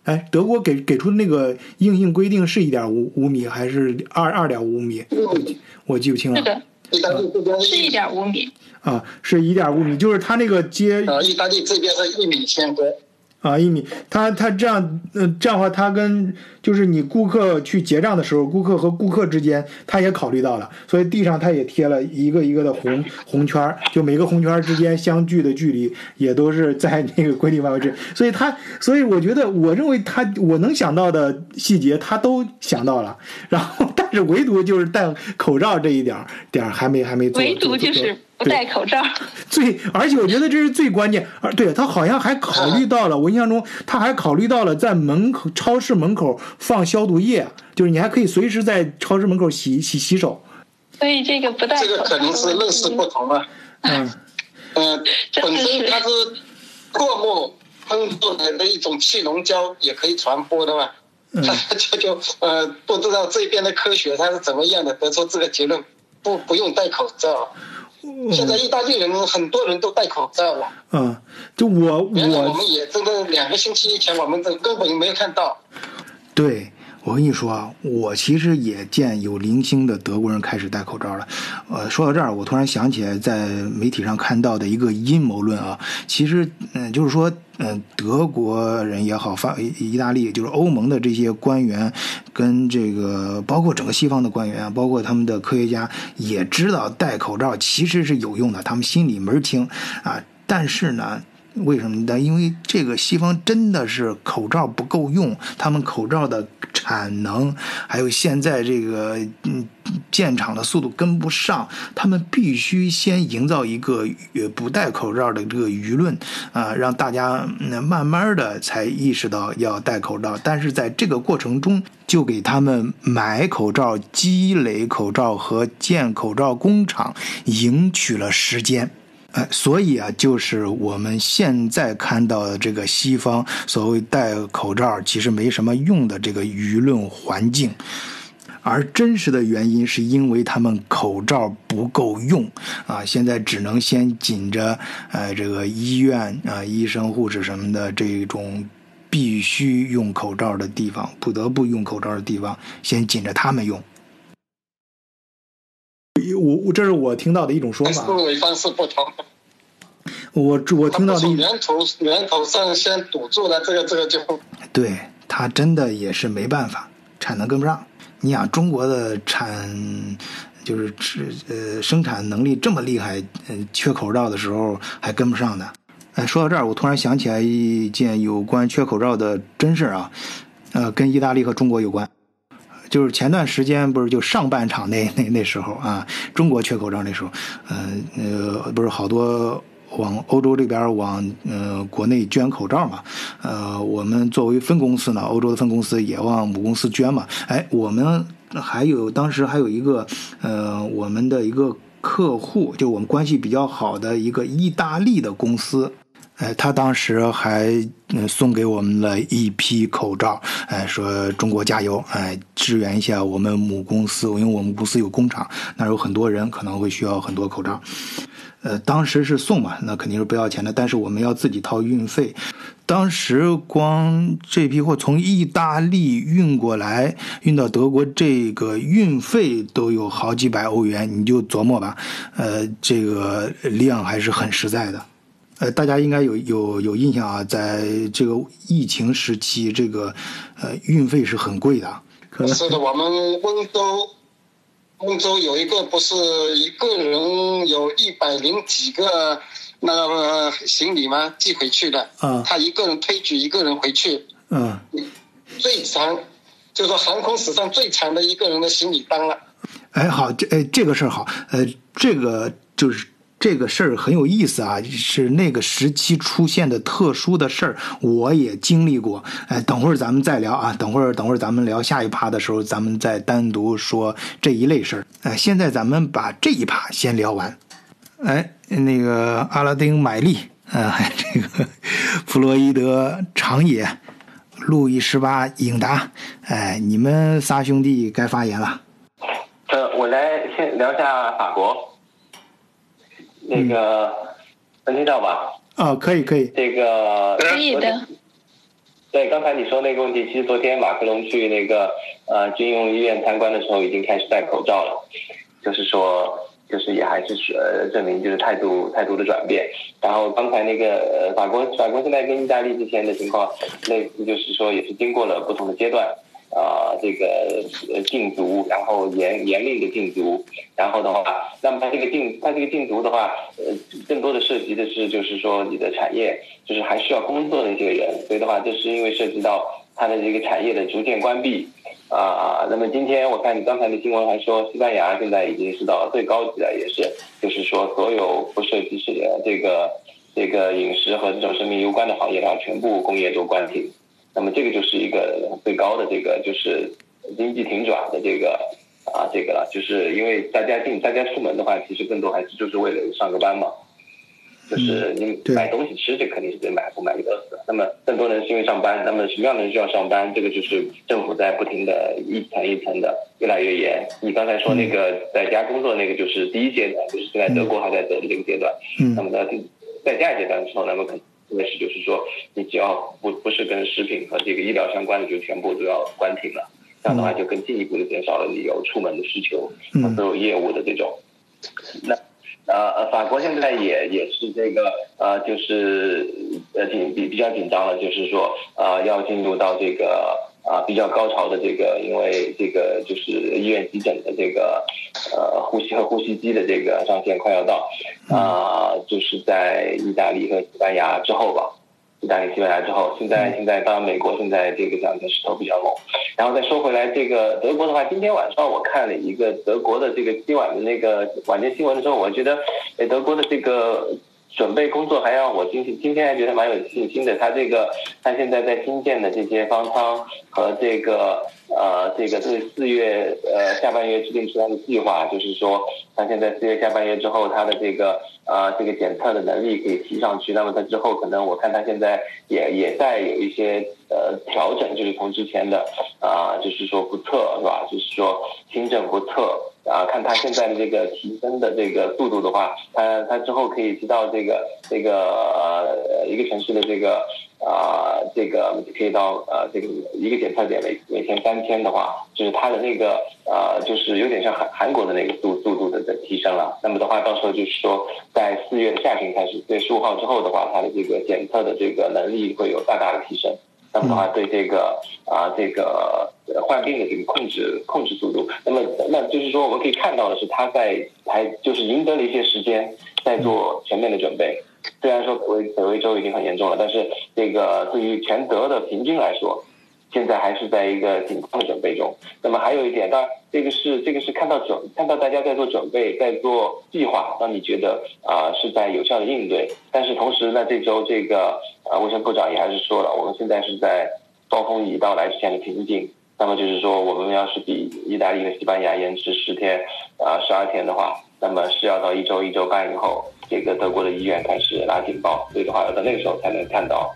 哎，德国给给出的那个硬性规定是一点五五米还是二二点五米？我记不清了。是的，意大利这边是一点五米。啊，是一点五米，就是它那个街啊，意大利这边是一米先多。啊，一米，他他这样，呃，这样的话，他跟就是你顾客去结账的时候，顾客和顾客之间，他也考虑到了，所以地上他也贴了一个一个的红红圈儿，就每个红圈儿之间相距的距离也都是在那个规定范围之内，所以他，所以我觉得，我认为他我能想到的细节他都想到了，然后但是唯独就是戴口罩这一点儿点儿还没还没做，唯独就是不戴口罩。最，而且我觉得这是最关键，而对他好像还考虑到了，我印象中他还考虑到了在门口超市门口放消毒液，就是你还可以随时在超市门口洗洗洗手。所以这个不戴，这个可能是认识不同了。嗯，呃，真的是本身它是唾沫喷出来的一种气溶胶，也可以传播的嘛。嗯他就就呃不知道这边的科学它是怎么样的，得出这个结论，不不用戴口罩。现在意大利人很多人都戴口罩了，嗯，就我原来我我们也真的两个星期以前我们都根本没有看到。对。我跟你说啊，我其实也见有零星的德国人开始戴口罩了。呃，说到这儿，我突然想起来在媒体上看到的一个阴谋论啊。其实，嗯，就是说，嗯，德国人也好，法意大利，就是欧盟的这些官员，跟这个包括整个西方的官员，包括他们的科学家，也知道戴口罩其实是有用的，他们心里门儿清啊。但是呢。为什么呢？因为这个西方真的是口罩不够用，他们口罩的产能，还有现在这个嗯建厂的速度跟不上，他们必须先营造一个呃不戴口罩的这个舆论啊，让大家慢慢的才意识到要戴口罩。但是在这个过程中，就给他们买口罩、积累口罩和建口罩工厂赢取了时间。哎，所以啊，就是我们现在看到的这个西方所谓戴口罩其实没什么用的这个舆论环境，而真实的原因是因为他们口罩不够用啊，现在只能先紧着呃这个医院啊、医生、护士什么的这种必须用口罩的地方，不得不用口罩的地方，先紧着他们用。我我这是我听到的一种说法思，维方式不同。我我听到的源头源头上先堵住了，这个这个就对他真的也是没办法，产能跟不上。你想中国的产就是吃呃生产能力这么厉害，嗯、缺口罩的时候还跟不上的。哎，说到这儿，我突然想起来一件有关缺口罩的真事儿啊，呃，跟意大利和中国有关。就是前段时间不是就上半场那那那时候啊，中国缺口罩那时候，嗯呃不是好多往欧洲这边往呃国内捐口罩嘛，呃我们作为分公司呢，欧洲的分公司也往母公司捐嘛，哎我们还有当时还有一个呃我们的一个客户，就我们关系比较好的一个意大利的公司。哎，他当时还嗯送给我们了一批口罩，哎，说中国加油，哎，支援一下我们母公司，因为我们公司有工厂，那有很多人可能会需要很多口罩。呃，当时是送嘛，那肯定是不要钱的，但是我们要自己掏运费。当时光这批货从意大利运过来，运到德国，这个运费都有好几百欧元，你就琢磨吧，呃，这个量还是很实在的。呃，大家应该有有有印象啊，在这个疫情时期，这个呃运费是很贵的，可能是的。我们温州温州有一个不是一个人有一百零几个那个行李吗？寄回去的。啊他一个人推举一个人回去，嗯。最长就是说航空史上最长的一个人的行李单了。哎，好，这哎这个事儿好，呃，这个就是这个事儿很有意思啊，是那个时期出现的特殊的事儿，我也经历过。哎，等会儿咱们再聊啊，等会儿等会儿咱们聊下一趴的时候，咱们再单独说这一类事儿。哎，现在咱们把这一趴先聊完。哎，那个阿拉丁买力，啊，这个 弗洛伊德长野，路易十八影达，哎，你们仨兄弟该发言了。呃，我来先聊一下法国，那个能听到吧？哦，可以可以。这个可以的。对，刚才你说那个问题，其实昨天马克龙去那个呃军用医院参观的时候，已经开始戴口罩了，就是说，就是也还是呃证明就是态度态度的转变。然后刚才那个呃法国法国现在跟意大利之前的情况类似，就是说也是经过了不同的阶段。啊，这个禁足，然后严严令的禁足，然后的话，那么它这个禁，它这个禁足的话，呃，更多的涉及的是，就是说你的产业，就是还需要工作的一些人，所以的话，这是因为涉及到它的这个产业的逐渐关闭，啊，那么今天我看你刚才的新闻还说，西班牙现在已经是到了最高级了，也是，就是说所有不涉及是这个这个饮食和这种生命攸关的行业的话，全部工业都关停。那么这个就是一个最高的这个就是经济停转的这个啊这个了，就是因为大家进大家出门的话，其实更多还是就是为了上个班嘛，就是你买东西吃，这肯定是得买，不买就饿死。那么更多人是因为上班，那么什么样的人需要上班？这个就是政府在不停的一层一层的越来越严。你刚才说那个在家工作那个就是第一阶段，就是现在德国还在走的这个阶段。嗯。那么在在第二阶段的时候，那么可能。特别是就是说，你只要不不是跟食品和这个医疗相关的，就全部都要关停了。这样的话，就更进一步的减少了你有出门的需求和所有业务的这种。那呃，法国现在也也是这个呃，就是呃紧比比较紧张了，就是说呃要进入到这个。啊，比较高潮的这个，因为这个就是医院急诊的这个，呃，呼吸和呼吸机的这个上线快要到，啊，就是在意大利和西班牙之后吧，意大利、西班牙之后，现在现在当然美国现在这个讲的势头比较猛，然后再说回来，这个德国的话，今天晚上我看了一个德国的这个今晚的那个晚间新闻的时候，我觉得，哎，德国的这个。准备工作还让我今天今天还觉得蛮有信心的。他这个他现在在新建的这些方舱和这个呃这个对四月呃下半月制定出来的计划，就是说他现在四月下半月之后，他的这个啊这个检测的能力可以提上去。那么他之后可能我看他现在也也在有一些呃调整，就是从之前的啊就是说不测是吧？就是说新政不测。啊，看他现在的这个提升的这个速度的话，他他之后可以知道这个这个呃一个城市的这个啊这个可以到呃这个一个检测点每每天三天的话，就是他的那个呃就是有点像韩韩国的那个速速度的的提升了。那么的话，到时候就是说在四月下旬开始，四月十五号之后的话，它的这个检测的这个能力会有大大的提升。那么的话，对这个啊这个。患病的这个控制控制速度，那么那就是说，我们可以看到的是，他在还就是赢得了一些时间，在做全面的准备。虽然说北北威州已经很严重了，但是这个对于全德的平均来说，现在还是在一个紧张的准备中。那么还有一点，当然这个是这个是看到准看到大家在做准备，在做计划，让你觉得啊是在有效的应对。但是同时呢，这周这个啊卫生部长也还是说了，我们现在是在暴风雨到来之前的平静。那么就是说，我们要是比意大利和西班牙延迟十天啊十二天的话，那么是要到一周一周半以后，这个德国的医院开始拉警报，所以的话要到那个时候才能看到。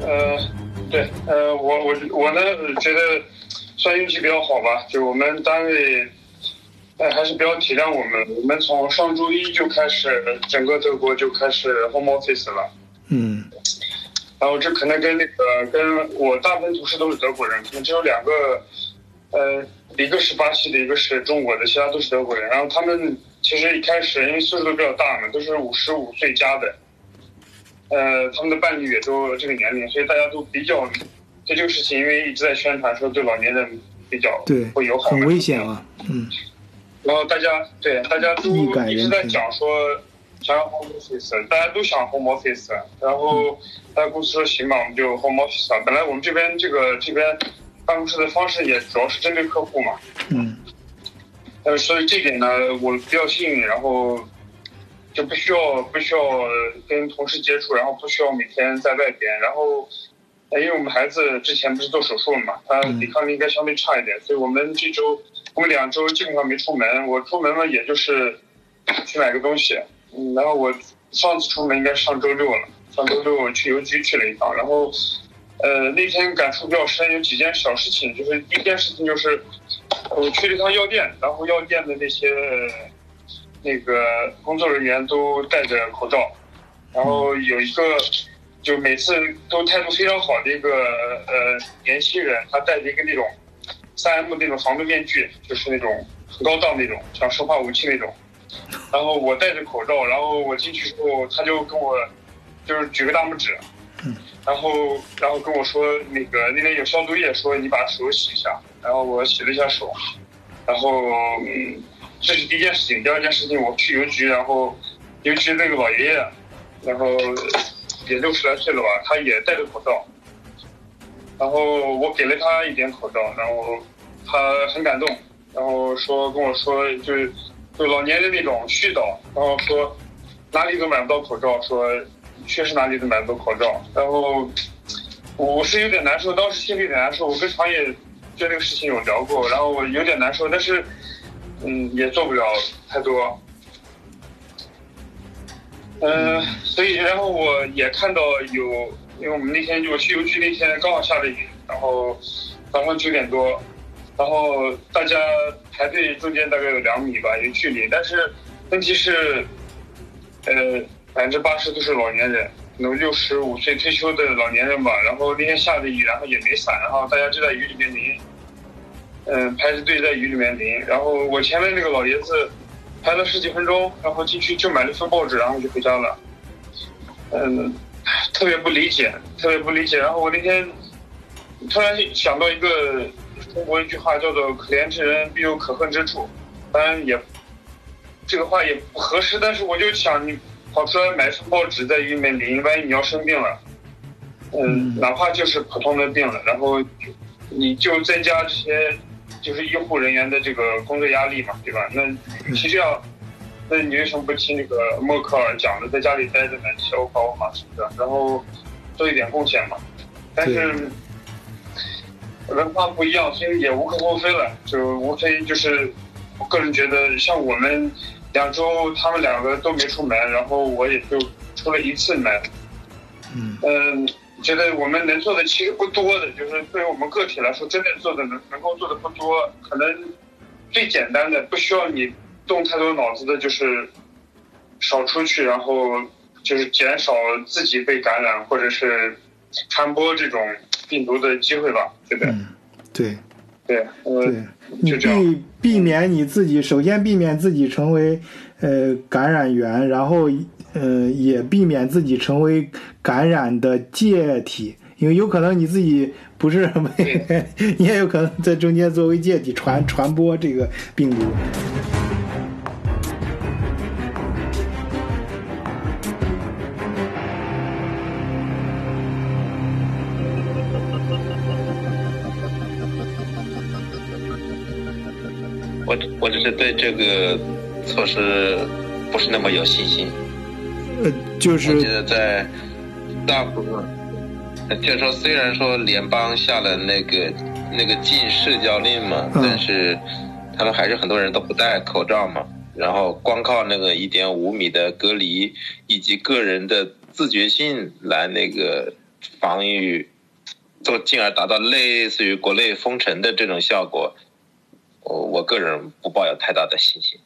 呃，对，呃，我我我呢觉得算运气比较好吧，就我们单位。但还是比较体谅我们。我们从上周一就开始，整个德国就开始 home office 了。嗯。然后这可能跟那个跟我大部分同事都是德国人，可能只有两个，呃，一个是巴西的，一个是中国的，其他都是德国人。然后他们其实一开始因为岁数都比较大嘛，都是五十五岁加的，呃，他们的伴侣也都这个年龄，所以大家都比较对这个事情，因为一直在宣传说对老年人比较对会友好，很危险啊，嗯。然后大家对大家都一直在讲说想要 home office，大家都想 home office，然后大家公司说行吧，我们就 home office。本来我们这边这个这边办公室的方式也主要是针对客户嘛，嗯，呃，所以这点呢我比较幸运，然后就不需要不需要跟同事接触，然后不需要每天在外边，然后，因为我们孩子之前不是做手术了嘛，他抵抗力应该相对差一点，所以我们这周我们两周基本上没出门，我出门了也就是去买个东西，嗯，然后我上次出门应该上周六了，上周六我去邮局去了一趟，然后，呃，那天感触比较深，有几件小事情，就是第一件事情就是我去了一趟药店，然后药店的那些。那个工作人员都戴着口罩，然后有一个就每次都态度非常好的一个呃年轻人，他戴着一个那种三 M 那种防毒面具，就是那种很高档那种，像生化武器那种。然后我戴着口罩，然后我进去之后，他就跟我就是举个大拇指，然后然后跟我说那个那边有消毒液，说你把手洗一下。然后我洗了一下手，然后嗯。这是第一件事情，第二件事情，我去邮局，然后邮局那个老爷爷，然后也六十来岁了吧，他也戴着口罩，然后我给了他一点口罩，然后他很感动，然后说跟我说，就是就老年人那种絮叨，然后说哪里都买不到口罩，说确实哪里都买不到口罩，然后我是有点难受，当时心里有点难受，我跟常野就这个事情有聊过，然后我有点难受，但是。嗯，也做不了太多。嗯，所以然后我也看到有，因为我们那天就去邮局那天刚好下着雨，然后早上九点多，然后大家排队中间大概有两米吧，有距离，但是问题是，呃，百分之八十都是老年人，有六十五岁退休的老年人吧，然后那天下着雨，然后也没伞，然后大家就在雨里面淋。嗯，排着队在雨里面淋，然后我前面那个老爷子排了十几分钟，然后进去就买了份报纸，然后就回家了。嗯，特别不理解，特别不理解。然后我那天突然想到一个中国一句话，叫做“可怜之人必有可恨之处”，当然也这个话也不合适，但是我就想，你跑出来买份报纸在医院里，万一你要生病了，嗯，哪怕就是普通的病了，然后你就增加这些。就是医护人员的这个工作压力嘛，对吧？那与其这样，那你为什么不听那个默克尔讲的，在家里待着呢，消高嘛，是不是？然后做一点贡献嘛。但是文化不一样，所以也无可厚非了。就无非就是，我个人觉得，像我们两周，他们两个都没出门，然后我也就出了一次门。嗯。嗯。觉得我们能做的其实不多的，就是对于我们个体来说，真的做的能能够做的不多。可能最简单的，不需要你动太多脑子的，就是少出去，然后就是减少自己被感染或者是传播这种病毒的机会吧，对不对？对，对，对，你避避免你自己，首先避免自己成为呃感染源，然后。呃，也避免自己成为感染的介体，因为有可能你自己不是，你也有可能在中间作为介体传传播这个病毒。是对这个措施不是那么有信心。呃，就是我记得在大部分，就是说，虽然说联邦下了那个那个禁社交令嘛，但是他们还是很多人都不戴口罩嘛，然后光靠那个一点五米的隔离以及个人的自觉性来那个防御，都进而达到类似于国内封城的这种效果，我我个人不抱有太大的信心。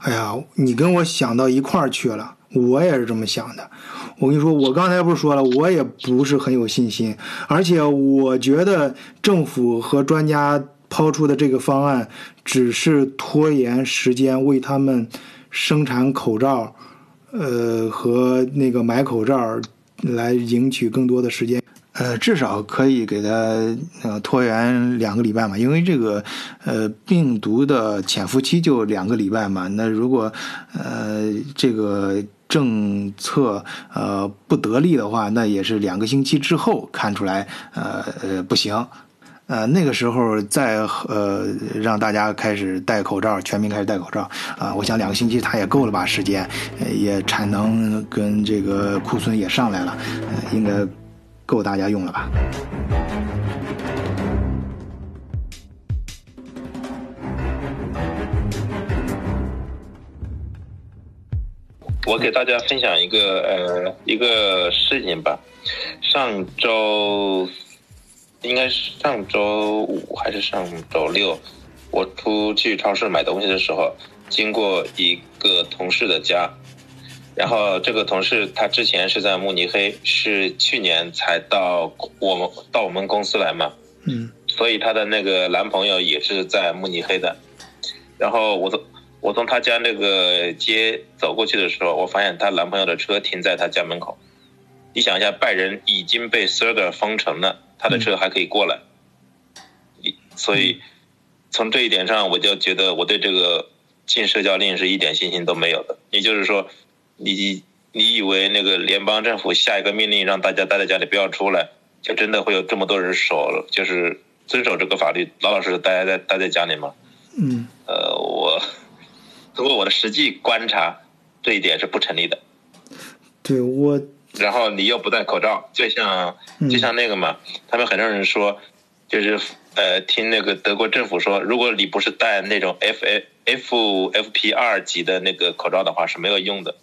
哎呀，你跟我想到一块儿去了。我也是这么想的，我跟你说，我刚才不是说了，我也不是很有信心，而且我觉得政府和专家抛出的这个方案只是拖延时间，为他们生产口罩，呃和那个买口罩来赢取更多的时间。呃，至少可以给他呃拖延两个礼拜嘛，因为这个呃病毒的潜伏期就两个礼拜嘛。那如果呃这个政策呃不得力的话，那也是两个星期之后看出来呃呃不行。呃，那个时候再呃让大家开始戴口罩，全民开始戴口罩啊，我想两个星期它也够了吧时间，呃也产能跟这个库存也上来了，呃，应该够大家用了吧。我给大家分享一个呃一个事情吧，上周应该是上周五还是上周六，我出去超市买东西的时候，经过一个同事的家，然后这个同事他之前是在慕尼黑，是去年才到我们到我们公司来嘛，嗯。所以她的那个男朋友也是在慕尼黑的，然后我从我从她家那个街走过去的时候，我发现她男朋友的车停在她家门口。你想一下，拜仁已经被 s e r g e r 封城了，他的车还可以过来，你所以从这一点上，我就觉得我对这个禁社交令是一点信心都没有的。也就是说，你你以为那个联邦政府下一个命令让大家待在家里不要出来，就真的会有这么多人守，就是遵守这个法律，老老实实待在待在家里吗？嗯呃，我 通过我的实际观察，这一点是不成立的。对我然后你又不戴口罩，就像嗯就像那个嘛，他们很多人说，就是呃，听那个德国政府说，如果你不是戴那种 F F F P 二级的那个口罩的话是没有用的，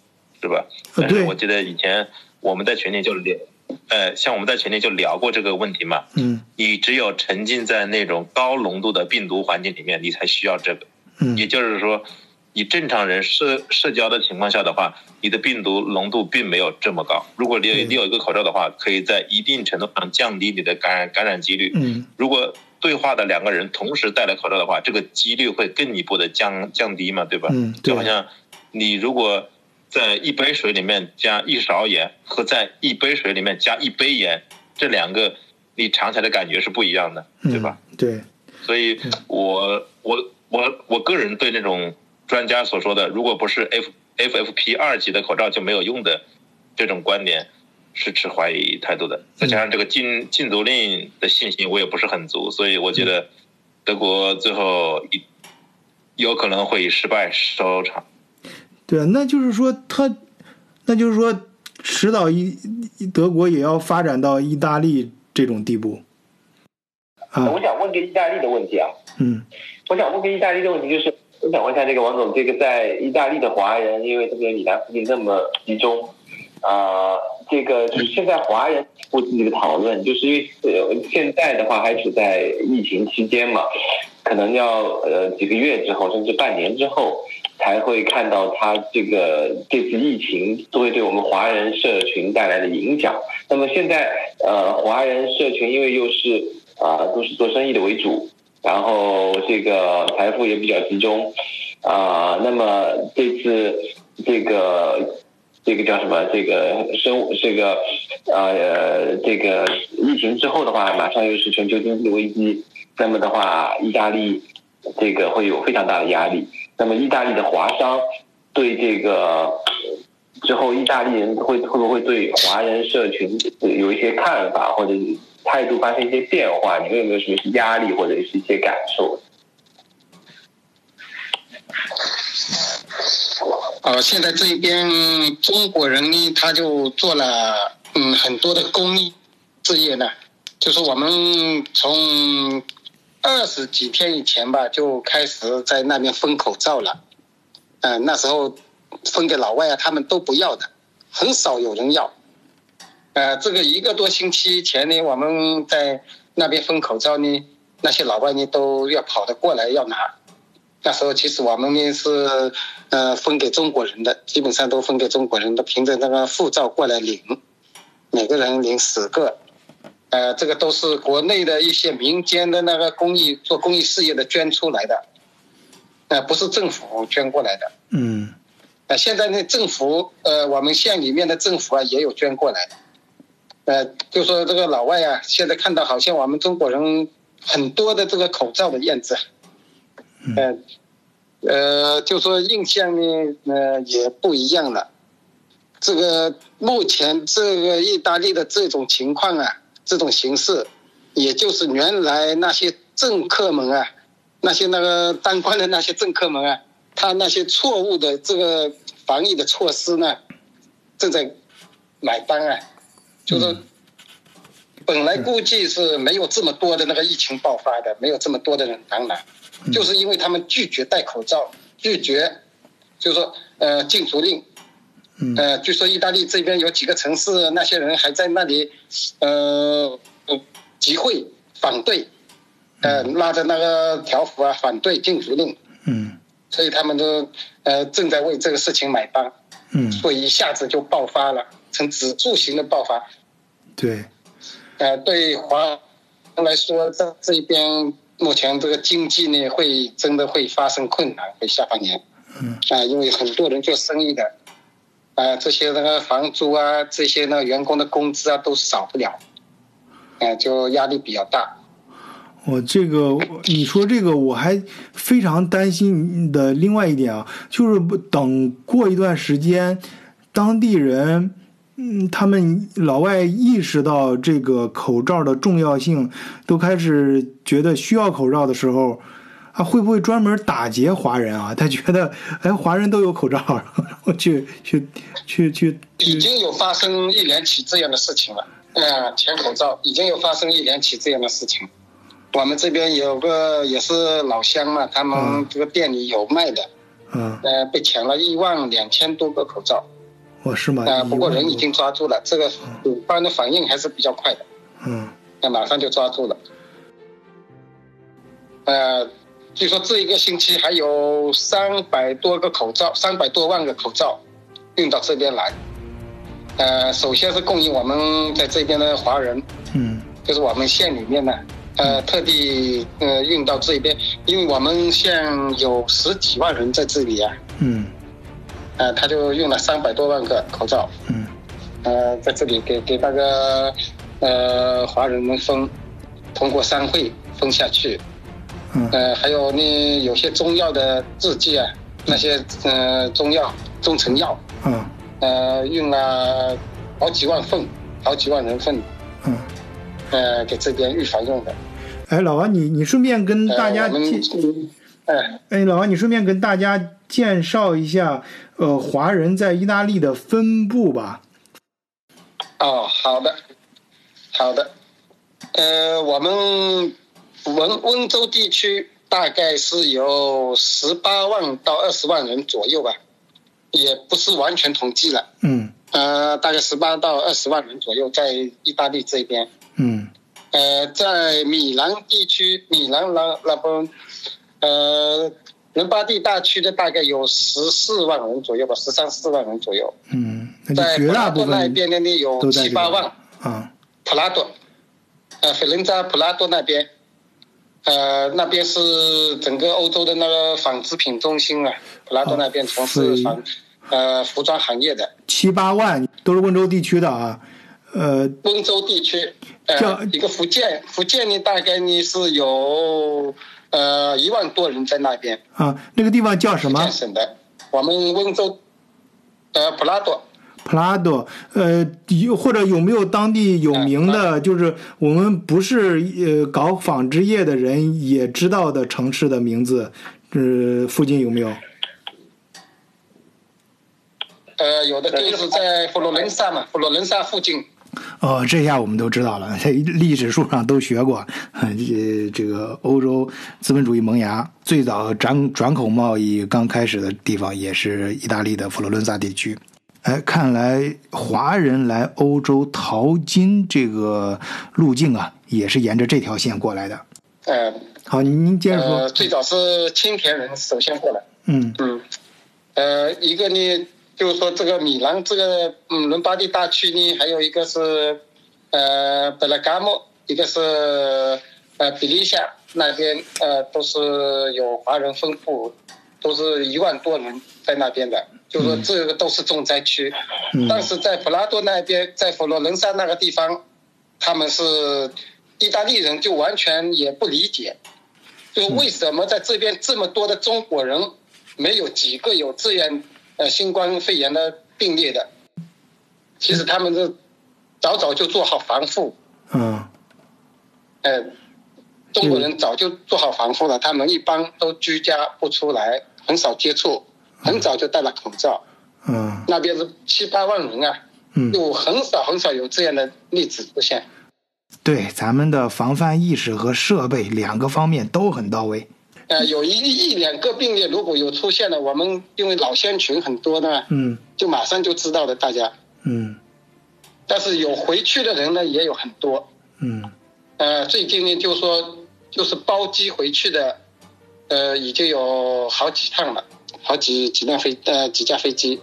是吧？但是我记得以前我们在群里就聊，呃，像我们在群里就聊过这个问题嘛。嗯你只有沉浸在那种高浓度的病毒环境里面，你才需要这个。嗯也就是说，你正常人社社交的情况下的话，你的病毒浓度并没有这么高。如果你你有一个口罩的话，可以在一定程度上降低你的感染感染几率。嗯如果对话的两个人同时戴了口罩的话，这个几率会更一步的降降低嘛，对吧？嗯就好像你如果在一杯水里面加一勺盐和在一杯水里面加一杯盐，这两个你尝起来的感觉是不一样的，对吧？嗯对所以我我我我个人对那种专家所说的，如果不是 F FFP 二级的口罩就没有用的这种观点，是持怀疑态度的。再加上这个禁禁足令的信心，我也不是很足，所以我觉得德国最后一有可能会以失败收场。对啊，那就是说他，那就是说迟早一德国也要发展到意大利这种地步啊我，想问个意大利的问题啊，嗯我想问个意大利的问题，就是我想问一下这个王总，这个在意大利的华人，因为特别米兰附近那么集中，啊、这个就是现在华人附近这个讨论，就是因为呃现在的话还处在疫情期间嘛，可能要呃几个月之后，甚至半年之后。才会看到它这个这次疫情都会对我们华人社群带来的影响。那么现在呃，华人社群因为又是啊、都是做生意的为主，然后这个财富也比较集中啊、那么这次这个这个叫什么？这个生这个呃这个疫情之后的话，马上又是全球经济危机，那么的话，意大利这个会有非常大的压力。那么意大利的华商对这个之后，意大利人会会不会对华人社群有一些看法，或者态度发生一些变化？你们有没有什么压力或者是一些感受？呃，现在这边中国人呢，他就做了嗯很多的公益事业呢，就是我们从二十几天以前吧，就开始在那边分口罩了。嗯、那时候分给老外啊，他们都不要的，很少有人要。呃，这个一个多星期前呢，我们在那边分口罩呢，那些老外呢都要跑得过来要拿。那时候其实我们呢是呃分给中国人的，基本上都分给中国人的，凭着那个护照过来领，每个人领十个。呃，这个都是国内的一些民间的那个公益做公益事业的捐出来的，呃，不是政府捐过来的。嗯呃，现在呢，政府呃，我们县里面的政府啊也有捐过来的。呃，就说这个老外啊，现在看到好像我们中国人很多的这个口罩的样子，呃，呃，就说印象呢，呃，也不一样了。这个目前这个意大利的这种情况啊，这种形式，也就是原来那些政客们啊，那些那个当官的那些政客们啊，他那些错误的这个防疫的措施呢，正在买单啊，就是本来估计是没有这么多的那个疫情爆发的，没有这么多的人感染，就是因为他们拒绝戴口罩，拒绝，就是说呃禁足令。呃，据说意大利这边有几个城市，那些人还在那里，呃，集会反对，呃，拉着那个条幅啊，反对禁足令。嗯。所以他们都呃正在为这个事情买单。嗯。所以一下子就爆发了，呈指数型的爆发。对。呃，对华来说，在这边目前这个经济呢，会真的会发生困难，会下半年。嗯。啊，因为很多人做生意的。啊，这些那个房租啊，这些那个员工的工资啊，都少不了，啊，就压力比较大。我这个你说这个，我还非常担心的另外一点啊，就是等过一段时间，当地人，嗯，他们老外意识到这个口罩的重要性，都开始觉得需要口罩的时候。他会不会专门打劫华人啊？他觉得，哎，华人都有口罩，然后去去去去。已经有发生一两起这样的事情了，嗯，抢口罩已经有发生一两起这样的事情。我们这边有个也是老乡嘛，他们这个店里有卖的，嗯，呃，被抢了一万两千多个口罩。哦，是吗？啊，不过人已经抓住了，这个警方的反应还是比较快的。嗯，那马上就抓住了。呃。据说这一个星期还有三百多个口罩，三百多万个口罩运到这边来。呃，首先是供应我们在这边的华人，嗯，就是我们县里面呢，呃，特地呃运到这边，因为我们县有十几万人在这里啊，嗯，呃，他就用了三百多万个口罩，嗯，呃，在这里给给那个呃华人们分，通过商会分下去。呃，还有呢，有些中药的制剂啊，那些呃中药、中成药，嗯，呃，用了好几万份，好几万人份，嗯，呃，给这边预防用的。哎，老王，你你顺便跟大家介，哎，哎，老王，你顺便跟大家介绍一下，呃，华人在意大利的分布吧。哦，好的，好的，呃，我们。温温州地区大概是有十八万到二十万人左右吧，也不是完全统计了。嗯。呃，大概十八到二十万人左右在意大利这边。嗯。呃，在米兰地区，米兰那那边，呃，伦巴第大区的大概有十四万人左右吧，十三四万人左右。嗯。在普拉多那边的呢有七八万。啊。普拉多，呃，费伦扎普拉多那边。呃，那边是整个欧洲的那个纺织品中心啊，普拉多那边从事纺，呃，服装行业的七八万都是温州地区的啊，呃，温州地区，呃，一个福建，福建呢大概呢是有呃一万多人在那边啊，那个地方叫什么？福建省的，我们温州，呃，普拉多。普拉多，呃，有或者有没有当地有名的，就是我们不是呃搞纺织业的人也知道的城市的名字？呃，附近有没有？呃，有的就是在佛罗伦萨嘛，佛罗伦萨附近。哦，这下我们都知道了，在 历史书上都学过。这这个欧洲资本主义萌芽最早转转口贸易刚开始的地方，也是意大利的佛罗伦萨地区。哎，看来华人来欧洲淘金这个路径啊，也是沿着这条线过来的。嗯，好，您接着说。呃，最早是青田人首先过来。嗯嗯，呃，一个呢，就是说这个米兰这个嗯伦巴第大区呢，还有一个是呃贝拉加莫，一个是呃比利亚那边，呃都是有华人分布，都是一万多人在那边的。就说这个都是重灾区，但是在普拉多那边，在佛罗伦萨那个地方，他们是意大利人，就完全也不理解，就为什么在这边这么多的中国人，没有几个有这样呃新冠肺炎的病例的？其实他们是早早就做好防护，嗯，呃，中国人早就做好防护了，他们一般都居家不出来，很少接触，很早就戴了口罩。嗯那边是七八万人啊，嗯，就很少很少有这样的例子出现。对，咱们的防范意识和设备两个方面都很到位。呃，有一一两个病例如果有出现了，我们因为老乡群很多呢，嗯就马上就知道了大家。嗯但是有回去的人呢，也有很多。嗯呃，最近呢，就说就是包机回去的，呃，已经有好几趟了，好几几辆飞呃几架飞机。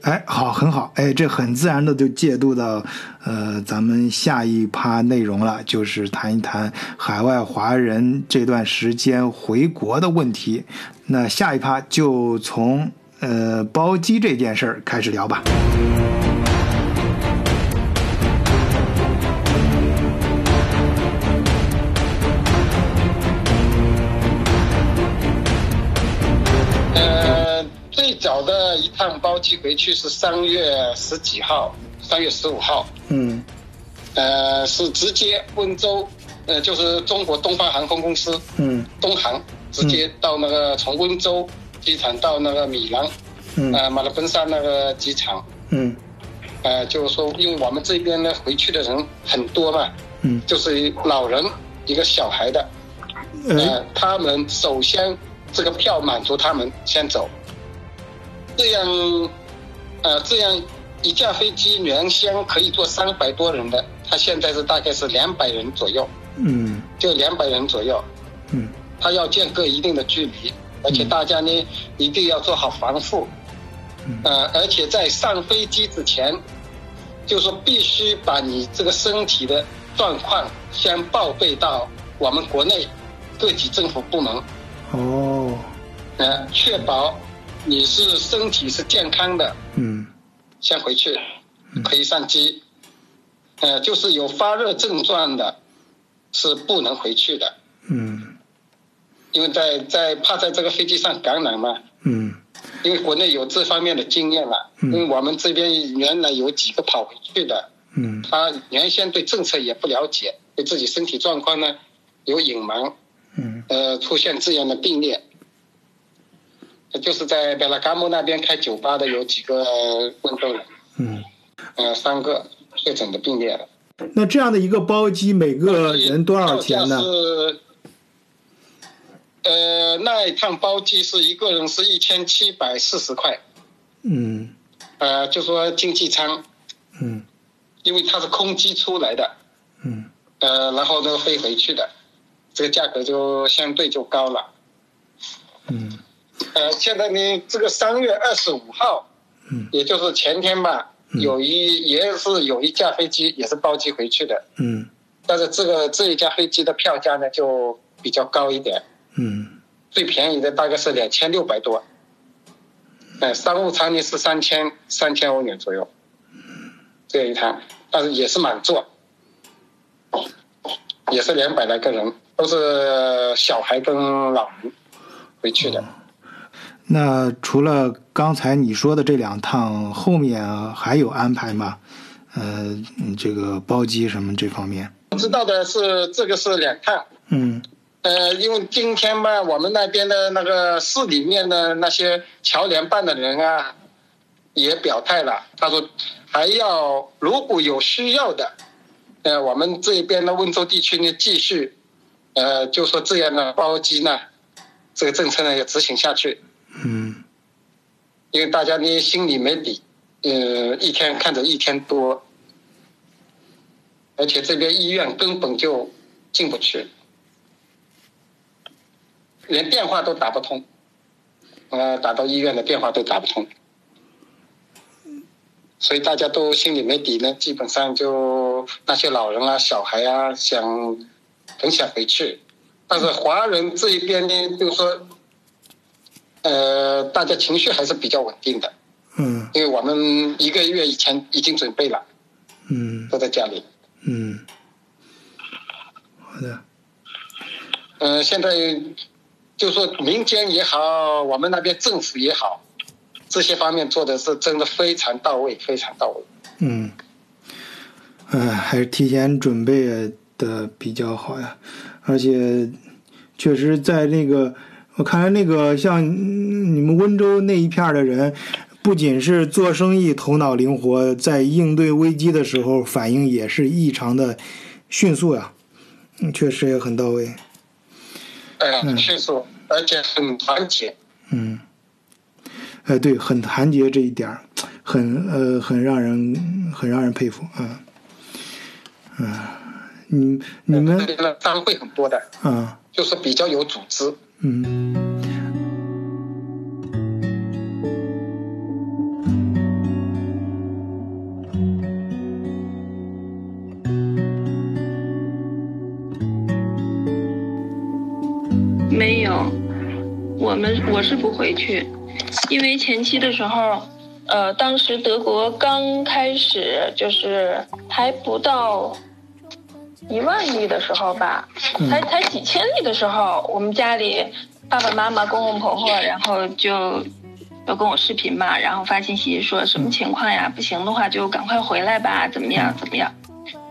哎，好，很好，哎，这很自然的就介入到呃咱们下一趴内容了，就是谈一谈海外华人这段时间回国的问题。那下一趴就从呃包机这件事儿开始聊吧。包机回去是三月十几号，三月十五号，嗯。呃，是直接温州，呃，就是中国东方航空公司嗯。东航，直接到那个从温州机场到那个米兰，嗯。呃，马拉本萨那个机场，嗯。呃，就是说，因为我们这边呢回去的人很多嘛，嗯，就是老人一个小孩的，呃呃，他们首先这个票满足他们先走，这样，呃，这样一架飞机原先可以坐三百多人的，它现在是大概是两百人左右，嗯就两百人左右，嗯它要间隔一定的距离，而且大家呢一定要做好防护，呃，而且在上飞机之前，就说必须把你这个身体的状况先报备到我们国内各级政府部门，哦呃，确保你是身体是健康的，嗯。先回去可以上机。呃，就是有发热症状的，是不能回去的，嗯。因为在在怕在这个飞机上感染嘛。嗯。因为国内有这方面的经验了，嗯。因为我们这边原来有几个跑回去的，嗯。他原先对政策也不了解，对自己身体状况呢有隐瞒，嗯。呃，出现这样的病例。就是在贝拉嘎木那边开酒吧的有几个温州人，嗯。呃，三个确诊的病例了。那这样的一个包机，每个人多少钱呢？是，呃，那一趟包机是一个人是一千七百四十块，嗯呃，就说经济舱，嗯因为它是空机出来的，嗯呃，然后呢飞回去的，这个价格就相对就高了。嗯呃，现在呢，这个三月二十五号，嗯。也就是前天吧，嗯。有一也是有一架飞机也是包机回去的，嗯。但是这个这一架飞机的票价呢就比较高一点，嗯。最便宜的大概是两千六百多，呃，商务舱呢是三千三千欧元左右，这一趟，但是也是满座，也是两百来个人，都是小孩跟老人回去的。那除了刚才你说的这两趟，后面还有安排吗？呃，嗯这个包机什么这方面？我知道的是，这个是两趟。嗯呃，因为今天嘛，我们那边的那个市里面的那些侨联办的人啊，也表态了，他说还要如果有需要的，呃，我们这边的温州地区呢，继续，呃，就说这样的包机呢，这个政策呢要执行下去，嗯因为大家呢心里没底，呃，一天看着一天多，而且这边医院根本就进不去。连电话都打不通，呃，打到医院的电话都打不通，所以大家都心里没底呢。基本上就那些老人啊、小孩啊，想很想回去，但是华人这一边呢，就是说，呃，大家情绪还是比较稳定的，嗯。因为我们一个月以前已经准备了，嗯。都在家里。嗯，好的，呃，现在就说民间也好，我们那边政府也好，这些方面做的是真的非常到位，非常到位。嗯，呃，还是提前准备的比较好呀，而且确实在那个，我看来那个像你们温州那一片的人，不仅是做生意头脑灵活，在应对危机的时候反应也是异常的迅速呀，嗯，确实也很到位。哎，迅速，而且很团结。嗯，哎，对，很团结这一点儿，很呃，很让人很让人佩服啊。嗯，你你们商会很多的，啊，就是比较有组织。嗯。没有，我们我是不回去，因为前期的时候，呃，当时德国刚开始就是还不到一万例的时候吧，才才几千例的时候，我们家里爸爸妈妈、公公婆婆，然后就要跟我视频嘛，然后发信息说什么情况呀？不行的话就赶快回来吧，怎么样？怎么样？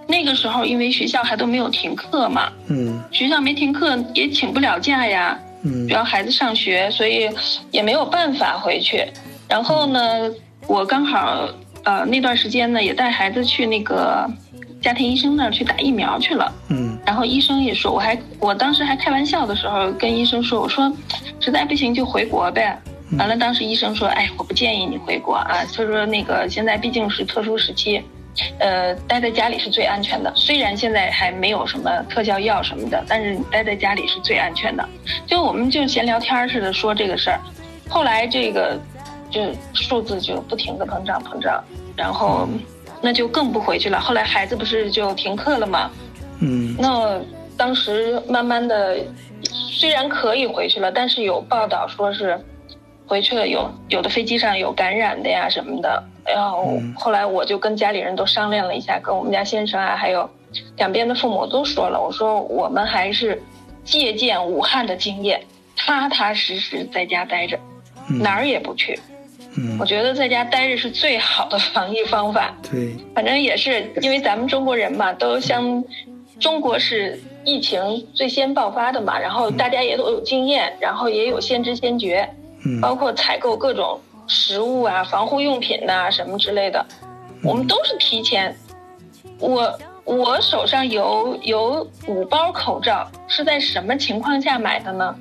那个时候，因为学校还都没有停课嘛，嗯，学校没停课也请不了假呀，嗯，主要孩子上学，所以也没有办法回去。然后呢，我刚好呃那段时间呢也带孩子去那个家庭医生那儿去打疫苗去了，嗯，然后医生也说，我还我当时还开玩笑的时候跟医生说，我说实在不行就回国呗。完了，当时医生说，哎，我不建议你回国啊，他说那个现在毕竟是特殊时期。呃，待在家里是最安全的。虽然现在还没有什么特效药什么的，但是你待在家里是最安全的。就我们就闲聊天似的说这个事儿，后来这个就数字就不停的膨胀膨胀，然后那就更不回去了。后来孩子不是就停课了吗？嗯，那当时慢慢的，虽然可以回去了，但是有报道说是回去了有有的飞机上有感染的呀什么的。然后后来我就跟家里人都商量了一下，跟我们家先生啊，还有两边的父母都说了，我说我们还是借鉴武汉的经验，踏踏实实在家待着，哪儿也不去。嗯，我觉得在家待着是最好的防疫方法。对，反正也是因为咱们中国人嘛，都相中国是疫情最先爆发的嘛，然后大家也都有经验，然后也有先知先觉，嗯，包括采购各种。食物啊，防护用品呐，什么之类的，我们都是提前。我我手上有有五包口罩，是在什么情况下买的呢？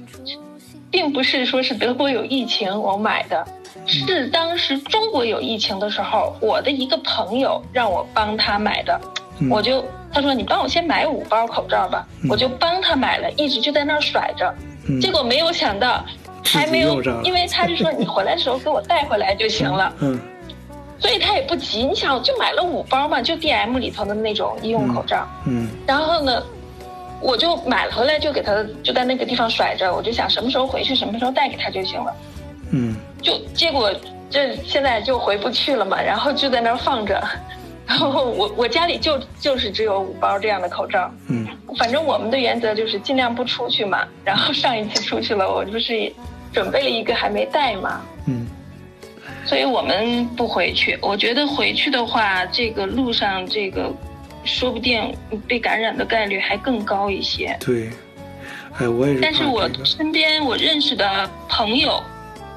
并不是说是德国有疫情我买的，是当时中国有疫情的时候，我的一个朋友让我帮他买的。我就他说你帮我先买五包口罩吧，我就帮他买了，一直就在那儿甩着。结果没有想到。还没有，因为他是说你回来的时候给我带回来就行了。嗯，所以他也不急。你想，就买了五包嘛，就 D M 里头的那种医用口罩。嗯。然后呢，我就买回来，就给他就在那个地方甩着。我就想什么时候回去，什么时候带给他就行了。嗯。就结果这现在就回不去了嘛，然后就在那儿放着。然后我我家里就就是只有五包这样的口罩。嗯。反正我们的原则就是尽量不出去嘛。然后上一次出去了，我不是。准备了一个还没带嘛，嗯，所以我们不回去。我觉得回去的话，这个路上这个，说不定被感染的概率还更高一些。对，哎，我也是。但是我身边我认识的朋友，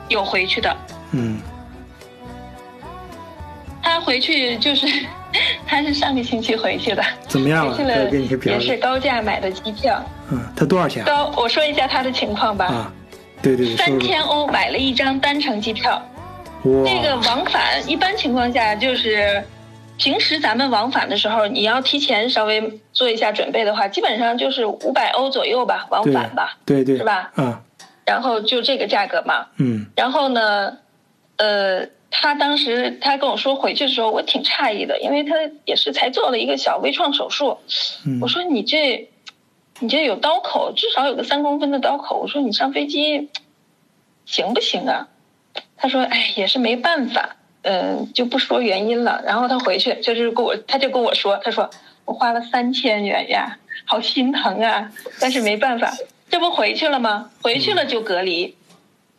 有回去的。嗯。他回去就是，他是上个星期回去的。怎么样了？也是高价买的机票。嗯，他多少钱？高，我说一下他的情况吧。啊。对对对，三千欧买了一张单程机票，这个往返一般情况下就是，平时咱们往返的时候，你要提前稍微做一下准备的话，基本上就是五百欧左右吧，往返吧，对对，是吧？嗯，然后就这个价格嘛，嗯，然后呢，呃，他当时他跟我说回去的时候，我挺诧异的，因为他也是才做了一个小微创手术，我说你这。你这有刀口，至少有个三公分的刀口。我说你上飞机行不行啊？他说：“哎，也是没办法，嗯，就不说原因了。”然后他回去就是跟我，他就跟我说：“他说我花了三千元呀，好心疼啊，但是没办法，这不回去了吗？回去了就隔离，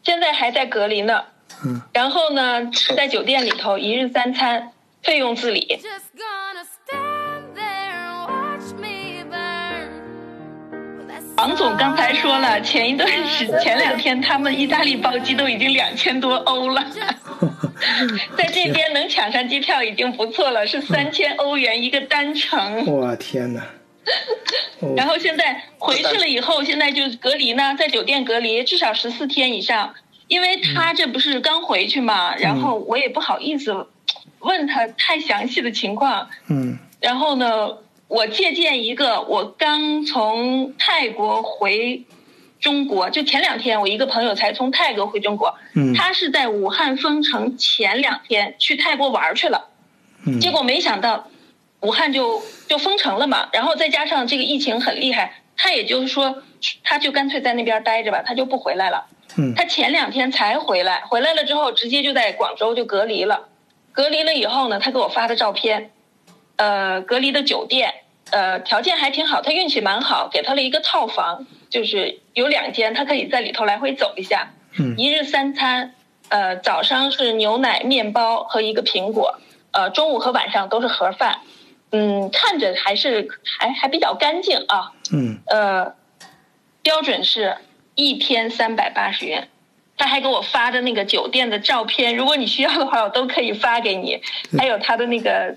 现在还在隔离呢。嗯，然后呢，在酒店里头一日三餐费用自理。”王总刚才说了，前一段时前两天他们意大利包机都已经两千多欧了，在这边能抢上机票已经不错了，是三千欧元一个单程。我天哪！哦然后现在回去了以后，现在就隔离呢，在酒店隔离至少十四天以上，因为他这不是刚回去嘛，然后我也不好意思问他太详细的情况，嗯。然后呢，我借鉴一个我刚从泰国回中国，就前两天我一个朋友才从泰国回中国，嗯。他是在武汉封城前两天去泰国玩去了。嗯。结果没想到，武汉就就封城了嘛，然后再加上这个疫情很厉害，他也就是说，他就干脆在那边待着吧，他就不回来了。嗯他前两天才回来，回来了之后直接就在广州就隔离了。隔离了以后呢，他给我发的照片，呃，隔离的酒店，呃，条件还挺好，他运气蛮好，给他了一个套房，就是有两间，他可以在里头来回走一下。嗯一日三餐，呃，早上是牛奶、面包和一个苹果，呃，中午和晚上都是盒饭，嗯，看着还是还还比较干净啊，嗯呃，标准是一天三百八十元。他还给我发的那个酒店的照片，如果你需要的话，我都可以发给你。还有他的那个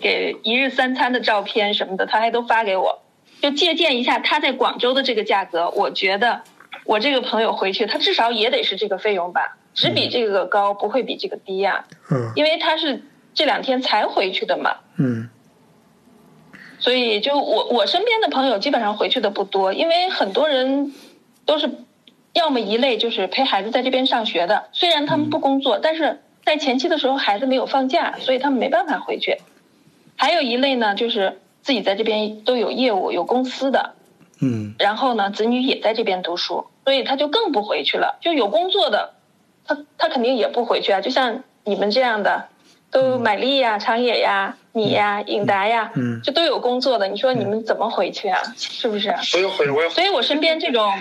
给一日三餐的照片什么的，他还都发给我。就借鉴一下他在广州的这个价格，我觉得我这个朋友回去，他至少也得是这个费用吧，只比这个高，不会比这个低呀、嗯因为他是这两天才回去的嘛。嗯所以就我我身边的朋友基本上回去的不多，因为很多人都是要么一类就是陪孩子在这边上学的，虽然他们不工作，但是在前期的时候孩子没有放假，所以他们没办法回去。还有一类呢，就是自己在这边都有业务、有公司的，嗯然后呢子女也在这边读书，所以他就更不回去了。就有工作的，他他肯定也不回去啊。就像你们这样的，都买力呀、长野呀、你呀、颖达呀，嗯这都有工作的，你说你们怎么回去啊？是不是？所以我身边这种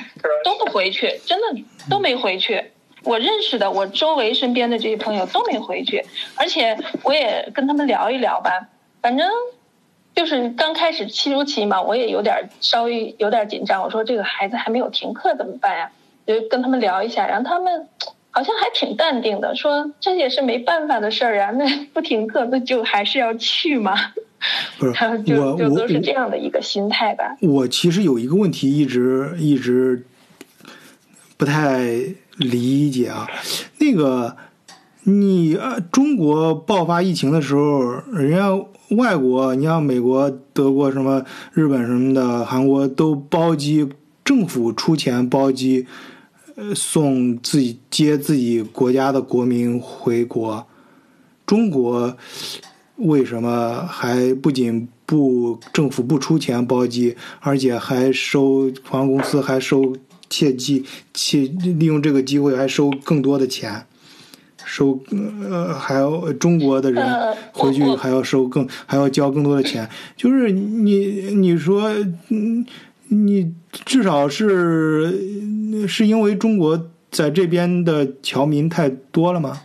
都不回去，真的都没回去。我认识的，我周围身边的这些朋友都没回去，而且我也跟他们聊一聊吧，反正就是刚开始期初期嘛，我也有点稍微有点紧张。我说这个孩子还没有停课怎么办呀？就跟他们聊一下，然后他们好像还挺淡定的，说这也是没办法的事儿啊，那不停课那就还是要去嘛。不是 然后就我我就都是这样的一个心态吧。我其实有一个问题一直一直不太理解啊，那个你呃中国爆发疫情的时候，人家外国，你像美国、德国、什么日本什么的，韩国都包机，政府出钱包机，呃送自己接自己国家的国民回国，中国。为什么还不仅不政府不出钱包机，而且还收航空公司还收切机切利用这个机会还收更多的钱，收呃还要中国的人回去还要收更还要交更多的钱，就是你你说嗯你至少是是因为中国在这边的侨民太多了吗？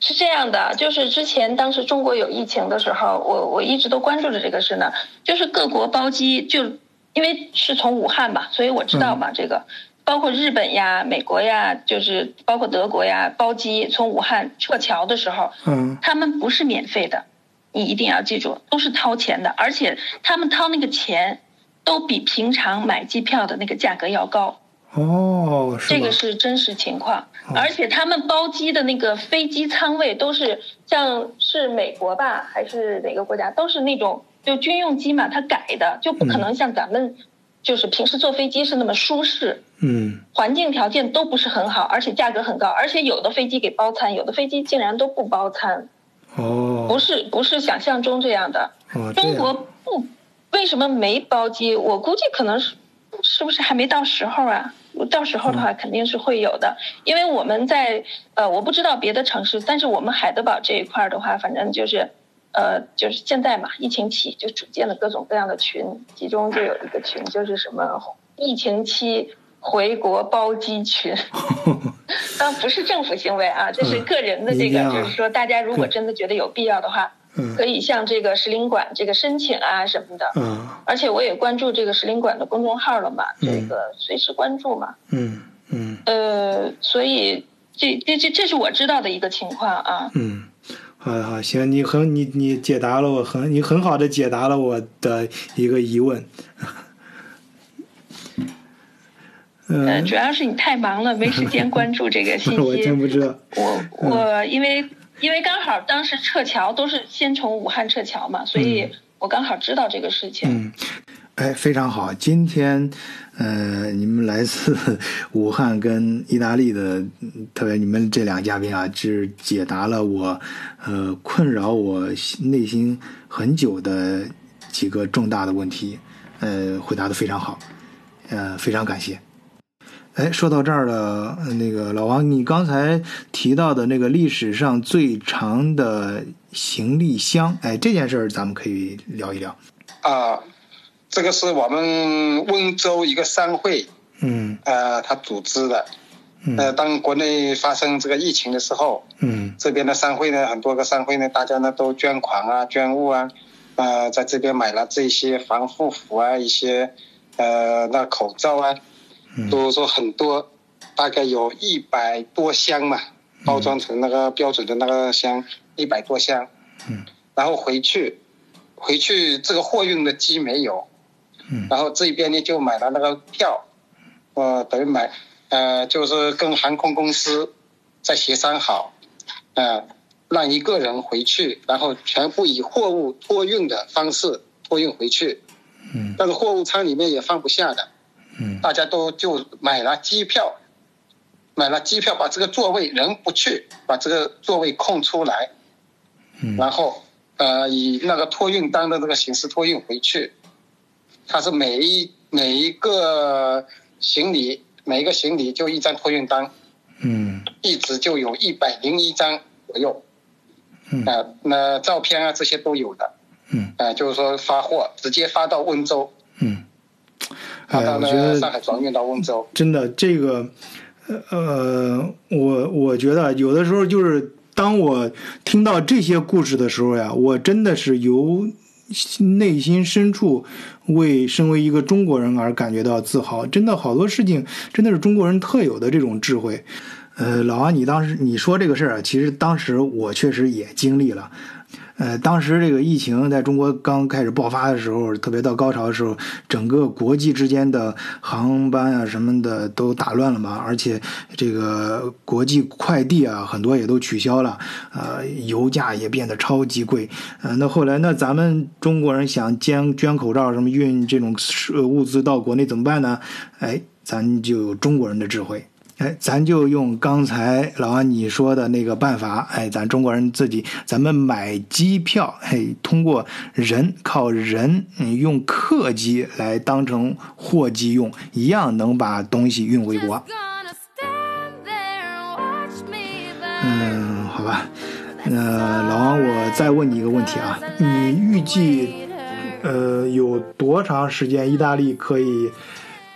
是这样的，就是之前当时中国有疫情的时候，我我一直都关注着这个事呢。就是各国包机，就因为是从武汉嘛，所以我知道嘛，这个包括日本呀、美国呀，就是包括德国呀，包机从武汉撤侨的时候，嗯他们不是免费的，你一定要记住，都是掏钱的，而且他们掏那个钱都比平常买机票的那个价格要高。哦，是？这个是真实情况，而且他们包机的那个飞机舱位都是像是美国吧，还是哪个国家，都是那种就军用机嘛，它改的就不可能像咱们就是平时坐飞机是那么舒适，嗯环境条件都不是很好，而且价格很高，而且有的飞机给包餐，有的飞机竟然都不包餐，哦，不是不是想象中这样的。哦，中国不为什么没包机？我估计可能是是不是还没到时候啊？到时候的话肯定是会有的，因为我们在呃，我不知道别的城市，但是我们海德堡这一块儿的话，反正就是呃，就是现在嘛，疫情期就组建了各种各样的群，其中就有一个群就是什么疫情期回国包机群，当然不是政府行为啊，这是个人的这个，就是说大家如果真的觉得有必要的话，嗯可以向这个使领馆这个申请啊什么的。嗯而且我也关注这个使领馆的公众号了嘛，嗯这个随时关注嘛。嗯嗯呃，所以这这这这是我知道的一个情况啊。嗯，好好行，你很你你解答了我很你很好的解答了我的一个疑问。呃，嗯，主要是你太忙了，没时间关注这个信我真息。不知道。我我因为因为刚好当时撤侨都是先从武汉撤侨嘛，所以我刚好知道这个事情。嗯，哎，非常好。今天，呃，你们来自 武汉跟意大利的，嗯特别你们这两个嘉宾啊，是解答了我，呃，困扰我内心很久的几个重大的问题，呃，回答的非常好，呃，非常感谢。哎，说到这儿了，呃那个老王，你刚才提到的那个历史上最长的行李箱，哎，这件事儿咱们可以聊一聊。啊，这个是我们温州一个商会，嗯呃，他组织的。呃，嗯当国内发生这个疫情的时候，嗯这边的商会呢，很多个商会呢，大家呢都捐款啊、捐物啊，呃，在这边买了这些防护服啊，一些呃那口罩啊，都说很多，大概有一百多箱嘛，包装成那个标准的那个箱，一百多箱。嗯。然后回去，回去这个货运的机没有，嗯然后这边呢就买了那个票，呃，等于买，呃，就是跟航空公司再协商好，呃，让一个人回去，然后全部以货物托运的方式托运回去。嗯但是货物舱里面也放不下的，嗯。大家都就买了机票，买了机票，把这个座位人不去，把这个座位空出来，嗯。然后呃以那个托运单的这个形式托运回去。他是每一每一个行李每一个行李就一张托运单，嗯。一直就有一百零一张左右，嗯。啊、那照片啊这些都有的，嗯。啊、就是说发货直接发到温州，嗯，哎，发到我觉呢上得海转运到温州。真的这个，呃，我我觉得有的时候就是当我听到这些故事的时候呀，我真的是由内心深处为身为一个中国人而感觉到自豪。真的好多事情真的是中国人特有的这种智慧。呃，老王，你当时你说这个事儿啊，其实当时我确实也经历了。呃，当时这个疫情在中国刚开始爆发的时候，特别到高潮的时候，整个国际之间的航班啊什么的都打乱了嘛，而且这个国际快递啊很多也都取消了，呃，油价也变得超级贵。呃，那后来那咱们中国人想捐捐口罩什么运这种物资到国内怎么办呢？哎，咱就有中国人的智慧。哎，咱就用刚才老王你说的那个办法，哎，咱中国人自己，咱们买机票，哎，通过人靠人，嗯，用客机来当成货机用，一样能把东西运回国。嗯，好吧，那老王，我再问你一个问题啊，你预计，呃，有多长时间意大利可以？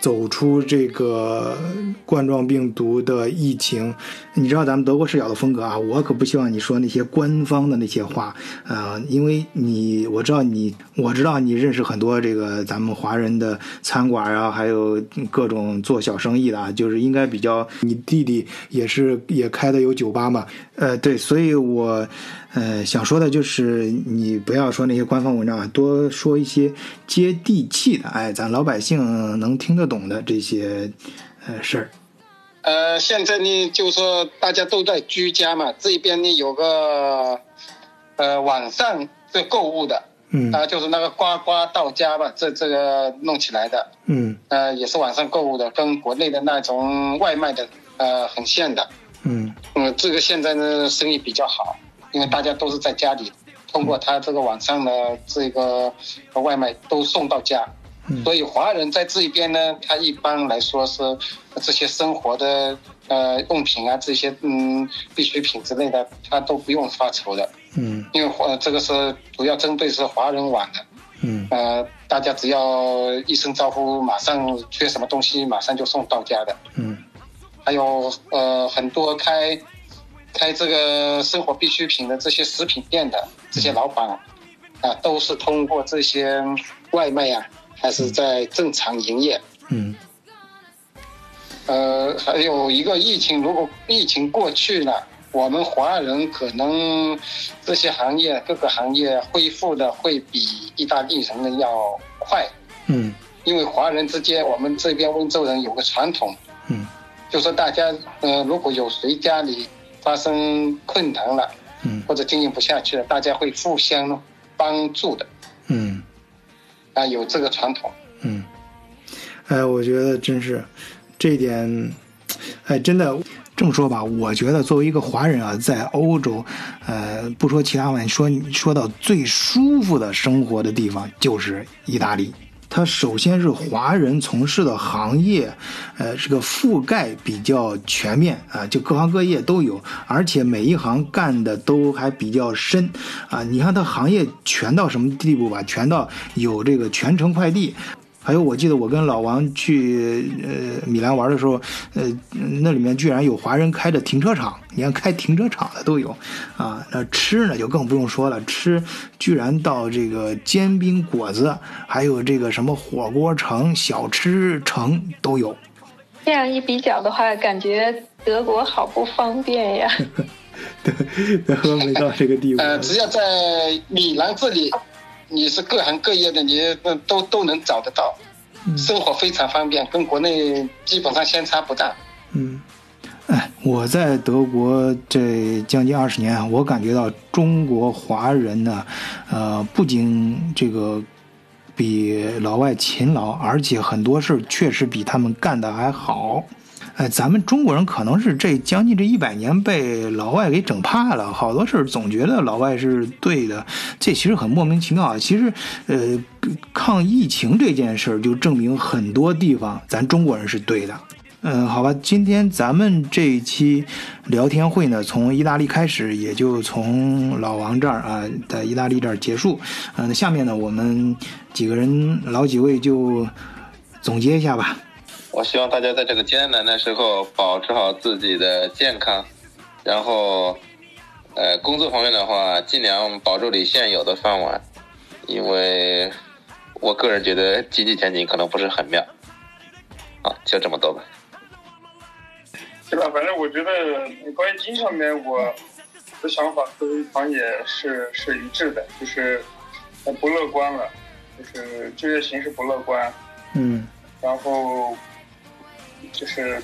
走出这个冠状病毒的疫情，你知道咱们德国视角的风格啊，我可不希望你说那些官方的那些话，呃，因为你我知道你我知道你认识很多这个咱们华人的餐馆啊，还有各种做小生意的啊，就是应该比较，你弟弟也是也开的有酒吧嘛，呃，对，所以我呃想说的就是你不要说那些官方文章啊，多说一些接地气的，哎，咱老百姓能听得懂。的这些呃事儿，呃，现在呢，就是说大家都在居家嘛，这边呢有个呃网上这购物的，嗯，啊、呃，就是那个呱呱到家吧，这这个弄起来的，嗯，呃，也是网上购物的，跟国内的那种外卖的呃很像的，嗯，嗯，这个现在呢生意比较好，因为大家都是在家里，通过他这个网上的这个外卖都送到家。所以华人在这一边呢，他一般来说是这些生活的呃用品啊，这些嗯必需品之类的，他都不用发愁的。嗯，因为华这个是主要针对是华人网的。嗯，呃，大家只要一声招呼，马上缺什么东西，马上就送到家的。嗯，还有呃很多开开这个生活必需品的这些食品店的这些老板啊，都是通过这些外卖啊，还是在正常营业。嗯。呃，还有一个疫情，如果疫情过去了，我们华人可能这些行业各个行业恢复的会比意大利人的要快，嗯。因为华人之间，我们这边温州人有个传统，嗯。就说大家呃，如果有谁家里发生困难了，嗯或者经营不下去了，大家会互相帮助的嗯啊，有这个传统。嗯，哎，我觉得真是这一点，哎，真的这么说吧，我觉得作为一个华人啊，在欧洲，呃，不说其他方面，说说到最舒服的生活的地方就是意大利。它首先是华人从事的行业，呃，这个覆盖比较全面啊，就各行各业都有，而且每一行干的都还比较深啊。你看它行业全到什么地步吧？全到有这个全程快递。还有，我记得我跟老王去呃米兰玩的时候，呃，那里面居然有华人开的停车场，你看开停车场的都有，啊，那吃呢就更不用说了，吃居然到这个煎饼果子，还有这个什么火锅城、小吃城都有。这样一比较的话，感觉德国好不方便呀。德国没到这个地步。呃，只要在米兰这里，你是各行各业的，你呃都都能找得到，嗯生活非常方便，跟国内基本上相差不大。嗯，哎，我在德国这将近二十年啊，我感觉到中国华人呢，呃，不仅这个比老外勤劳，而且很多事儿确实比他们干的还好。哎，咱们中国人可能是这将近这一百年被老外给整怕了，好多事儿总觉得老外是对的，这其实很莫名其妙啊。其实，呃，抗疫情这件事儿就证明很多地方咱中国人是对的。嗯，好吧，今天咱们这一期聊天会呢，从意大利开始，也就从老王这儿啊，在意大利这儿结束。嗯、下面呢，我们几个人老几位就总结一下吧。我希望大家在这个艰难的时候保持好自己的健康，然后，呃，工作方面的话，尽量保住你现有的饭碗，因为我个人觉得经济前景可能不是很妙。好，就这么多吧。对吧？反正我觉得关于经济上面，我的想法和唐也是是一致的，就是呃不乐观了，就是就业形势不乐观，嗯然后就是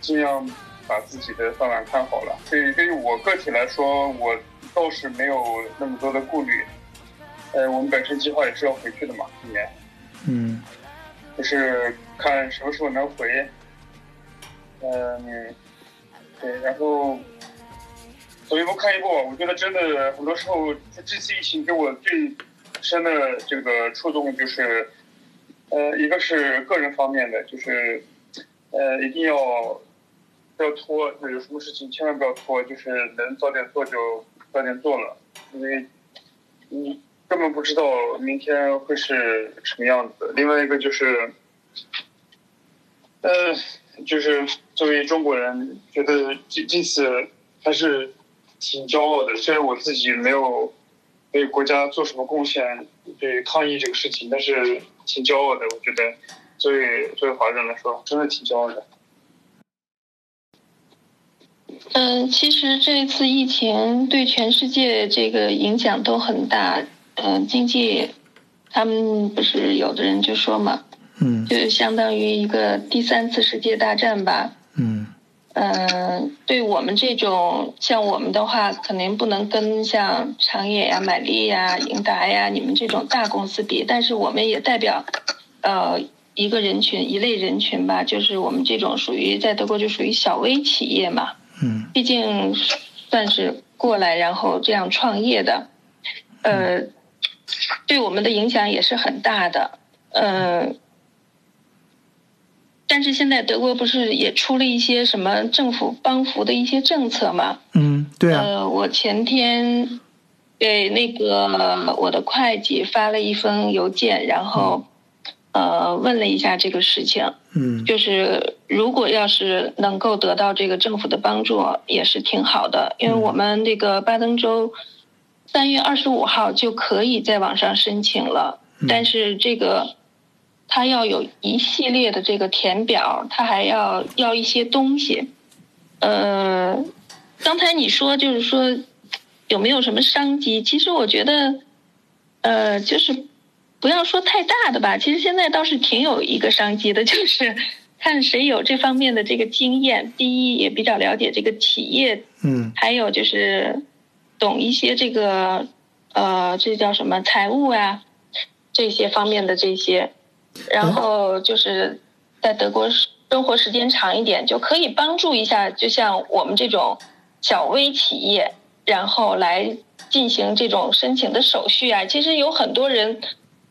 尽量把自己的饭碗看好了。对于对于我个体来说，我倒是没有那么多的顾虑。呃，我们本身计划也是要回去的嘛，今年嗯就是看什么时候能回。嗯，对，然后走一步看一步吧。我觉得真的很多时候，这这次疫情给我最深的这个触动就是，呃，一个是个人方面的，就是呃，一定要不要拖，就有什么事情千万不要拖，就是能早点做就早点做了，因为你根本不知道明天会是什么样子。另外一个就是，呃，就是作为中国人，觉得这这次还是挺骄傲的。虽然我自己没有为国家做什么贡献，对抗疫这个事情，但是挺骄傲的。我觉得，作为作为华人来说，真的挺骄傲的。嗯，其实这次疫情对全世界这个影响都很大。嗯，经济，他们不是有的人就说嘛，嗯就相当于一个第三次世界大战吧。嗯嗯，对我们这种像我们的话，肯定不能跟像长野呀、买力呀、英达呀你们这种大公司比，但是我们也代表呃一个人群、一类人群吧，就是我们这种属于在德国就属于小微企业嘛，嗯。毕竟算是过来然后这样创业的，呃，对我们的影响也是很大的，呃。但是现在德国不是也出了一些什么政府帮扶的一些政策吗？嗯，对啊，呃，我前天给那个我的会计发了一封邮件，然后呃，问了一下这个事情，嗯。就是如果要是能够得到这个政府的帮助，也是挺好的，因为我们那个巴登州三月二十五号就可以在网上申请了，但是这个它要有一系列的这个填表，他还要要一些东西，呃，刚才你说就是说有没有什么商机？其实我觉得，呃，就是不要说太大的吧。其实现在倒是挺有一个商机的，就是 看谁有这方面的这个经验。第一，也比较了解这个企业，嗯还有就是懂一些这个呃，这叫什么财务啊、这些方面的这些。然后就是在德国生活时间长一点，就可以帮助一下，就像我们这种小微企业，然后来进行这种申请的手续啊。其实有很多人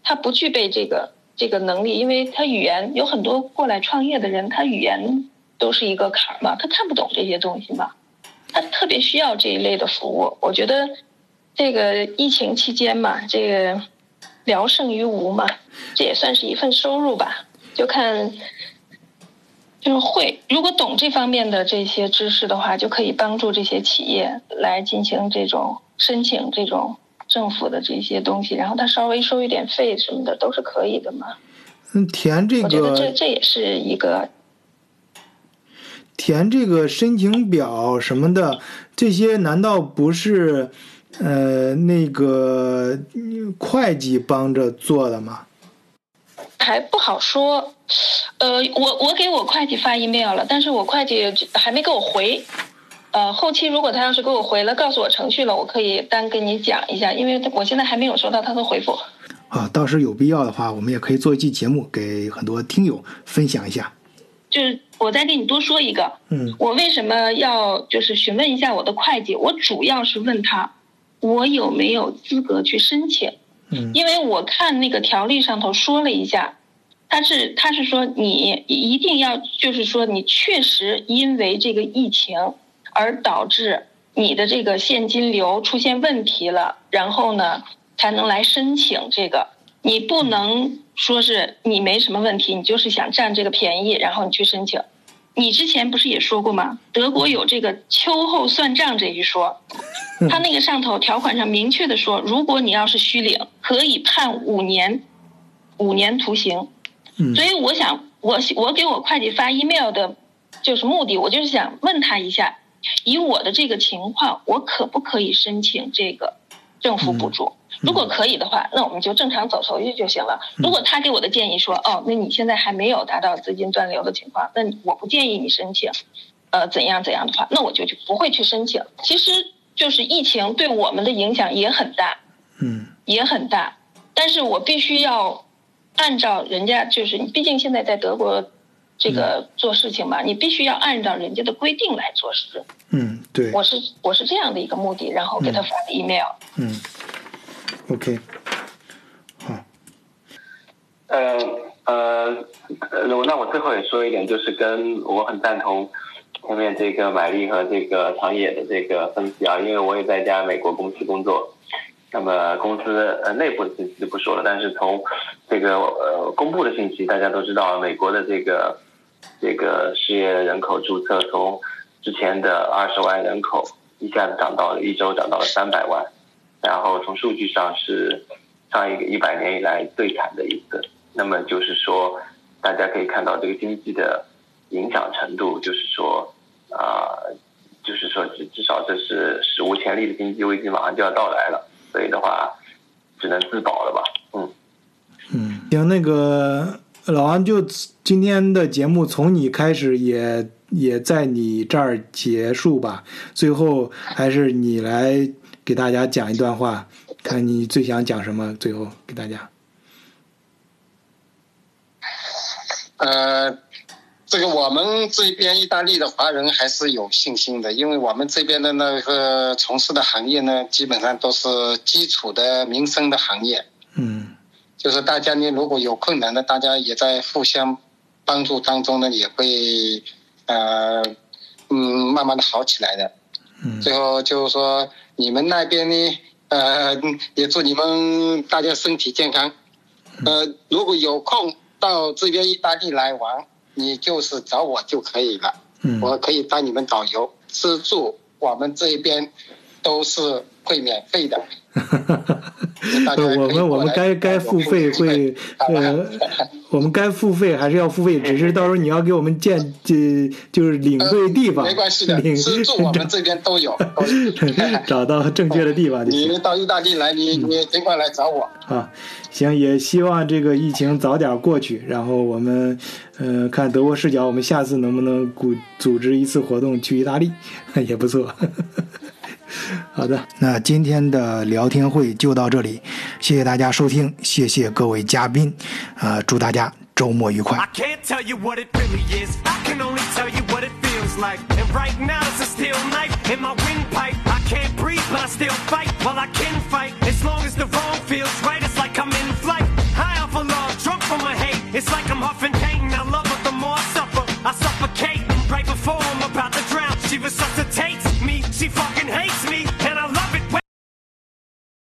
他不具备这个这个能力，因为他语言有很多过来创业的人，他语言都是一个坎儿嘛，他看不懂这些东西嘛，他特别需要这一类的服务。我觉得这个疫情期间嘛，这个聊胜于无嘛，这也算是一份收入吧，就看。就是会，如果懂这方面的这些知识的话，就可以帮助这些企业来进行这种申请这种政府的这些东西，然后他稍微收一点费什么的都是可以的嘛。嗯，填这个我觉得这这也是一个填这个申请表什么的，这些难道不是呃那个嗯会计帮着做的吗？还不好说。呃，我我给我会计发 email 了，但是我会计还没给我回。呃，后期如果他要是给我回了，告诉我程序了，我可以单跟你讲一下，因为我现在还没有收到他的回复。啊，到时有必要的话，我们也可以做一期节目，给很多听友分享一下。就是我再给你多说一个，嗯我为什么要就是询问一下我的会计？我主要是问他，我有没有资格去申请？嗯因为我看那个条例上头说了一下，他是他是说你一定要就是说你确实因为这个疫情而导致你的这个现金流出现问题了，然后呢才能来申请这个。你不能说是你没什么问题，你就是想占这个便宜，然后你去申请。你之前不是也说过吗？德国有这个秋后算账这一说，他那个上头条款上明确的说，如果你要是虚领，可以判五年，五年徒刑。嗯所以我想，我我给我会计发 email 的，就是目的，我就是想问他一下，以我的这个情况，我可不可以申请这个政府补助？如果可以的话，那我们就正常走手续就行了。如果他给我的建议说，哦，那你现在还没有达到资金断流的情况，那我不建议你申请，呃，怎样怎样的话，那我就就不会去申请。其实就是疫情对我们的影响也很大，嗯也很大，但是我必须要按照人家，就是你毕竟现在在德国这个做事情嘛，你必须要按照人家的规定来做事。嗯，对，我是我是这样的一个目的，然后给他发了 email。嗯，OK，好，呃呃呃，那我最后也说一点，就是跟我很赞同前面这个买力和这个长野的这个分析啊，因为我也在一家美国公司工作，那么公司呃内部的信息就不说了，但是从这个呃公布的信息，大家都知道，美国的这个这个失业人口注册从之前的二十万人口一下子涨到了一周涨到了三百万，然后从数据上是上一个一百年以来最惨的一次。那么就是说，大家可以看到这个经济的影响程度，就是说啊、就是说至至少这是史无前例的经济危机马上就要到来了，所以的话只能自保了吧，嗯。嗯，行，那个老王就今天的节目从你开始也也在你这儿结束吧，最后还是你来给大家讲一段话，看你最想讲什么，最后给大家。呃，这个我们这边意大利的华人还是有信心的，因为我们这边的那个从事的行业呢，基本上都是基础的民生的行业，嗯就是大家呢如果有困难的，大家也在互相帮助当中呢，也会呃嗯慢慢的好起来的。嗯最后就是说，你们那边呢，呃，也祝你们大家身体健康。呃，如果有空，到这边意大利来玩，你就是找我就可以了。嗯，我可以当你们导游，吃住我们这边都是会免费的。我们我们该该付费会呃，我们该付费还是要付费，只是到时候你要给我们建就就是领队地方，没关系的，吃住我们这边 都有，找到正确的地方就行。你到意大利来，你你尽管来找我。啊，行，也希望这个疫情早点过去，然后我们呃看德国视角，我们下次能不能组组织一次活动去意大利，也不错。好的，那今天的聊天会就到这里，谢谢大家收听，谢谢各位嘉宾，啊，祝大家周末愉快。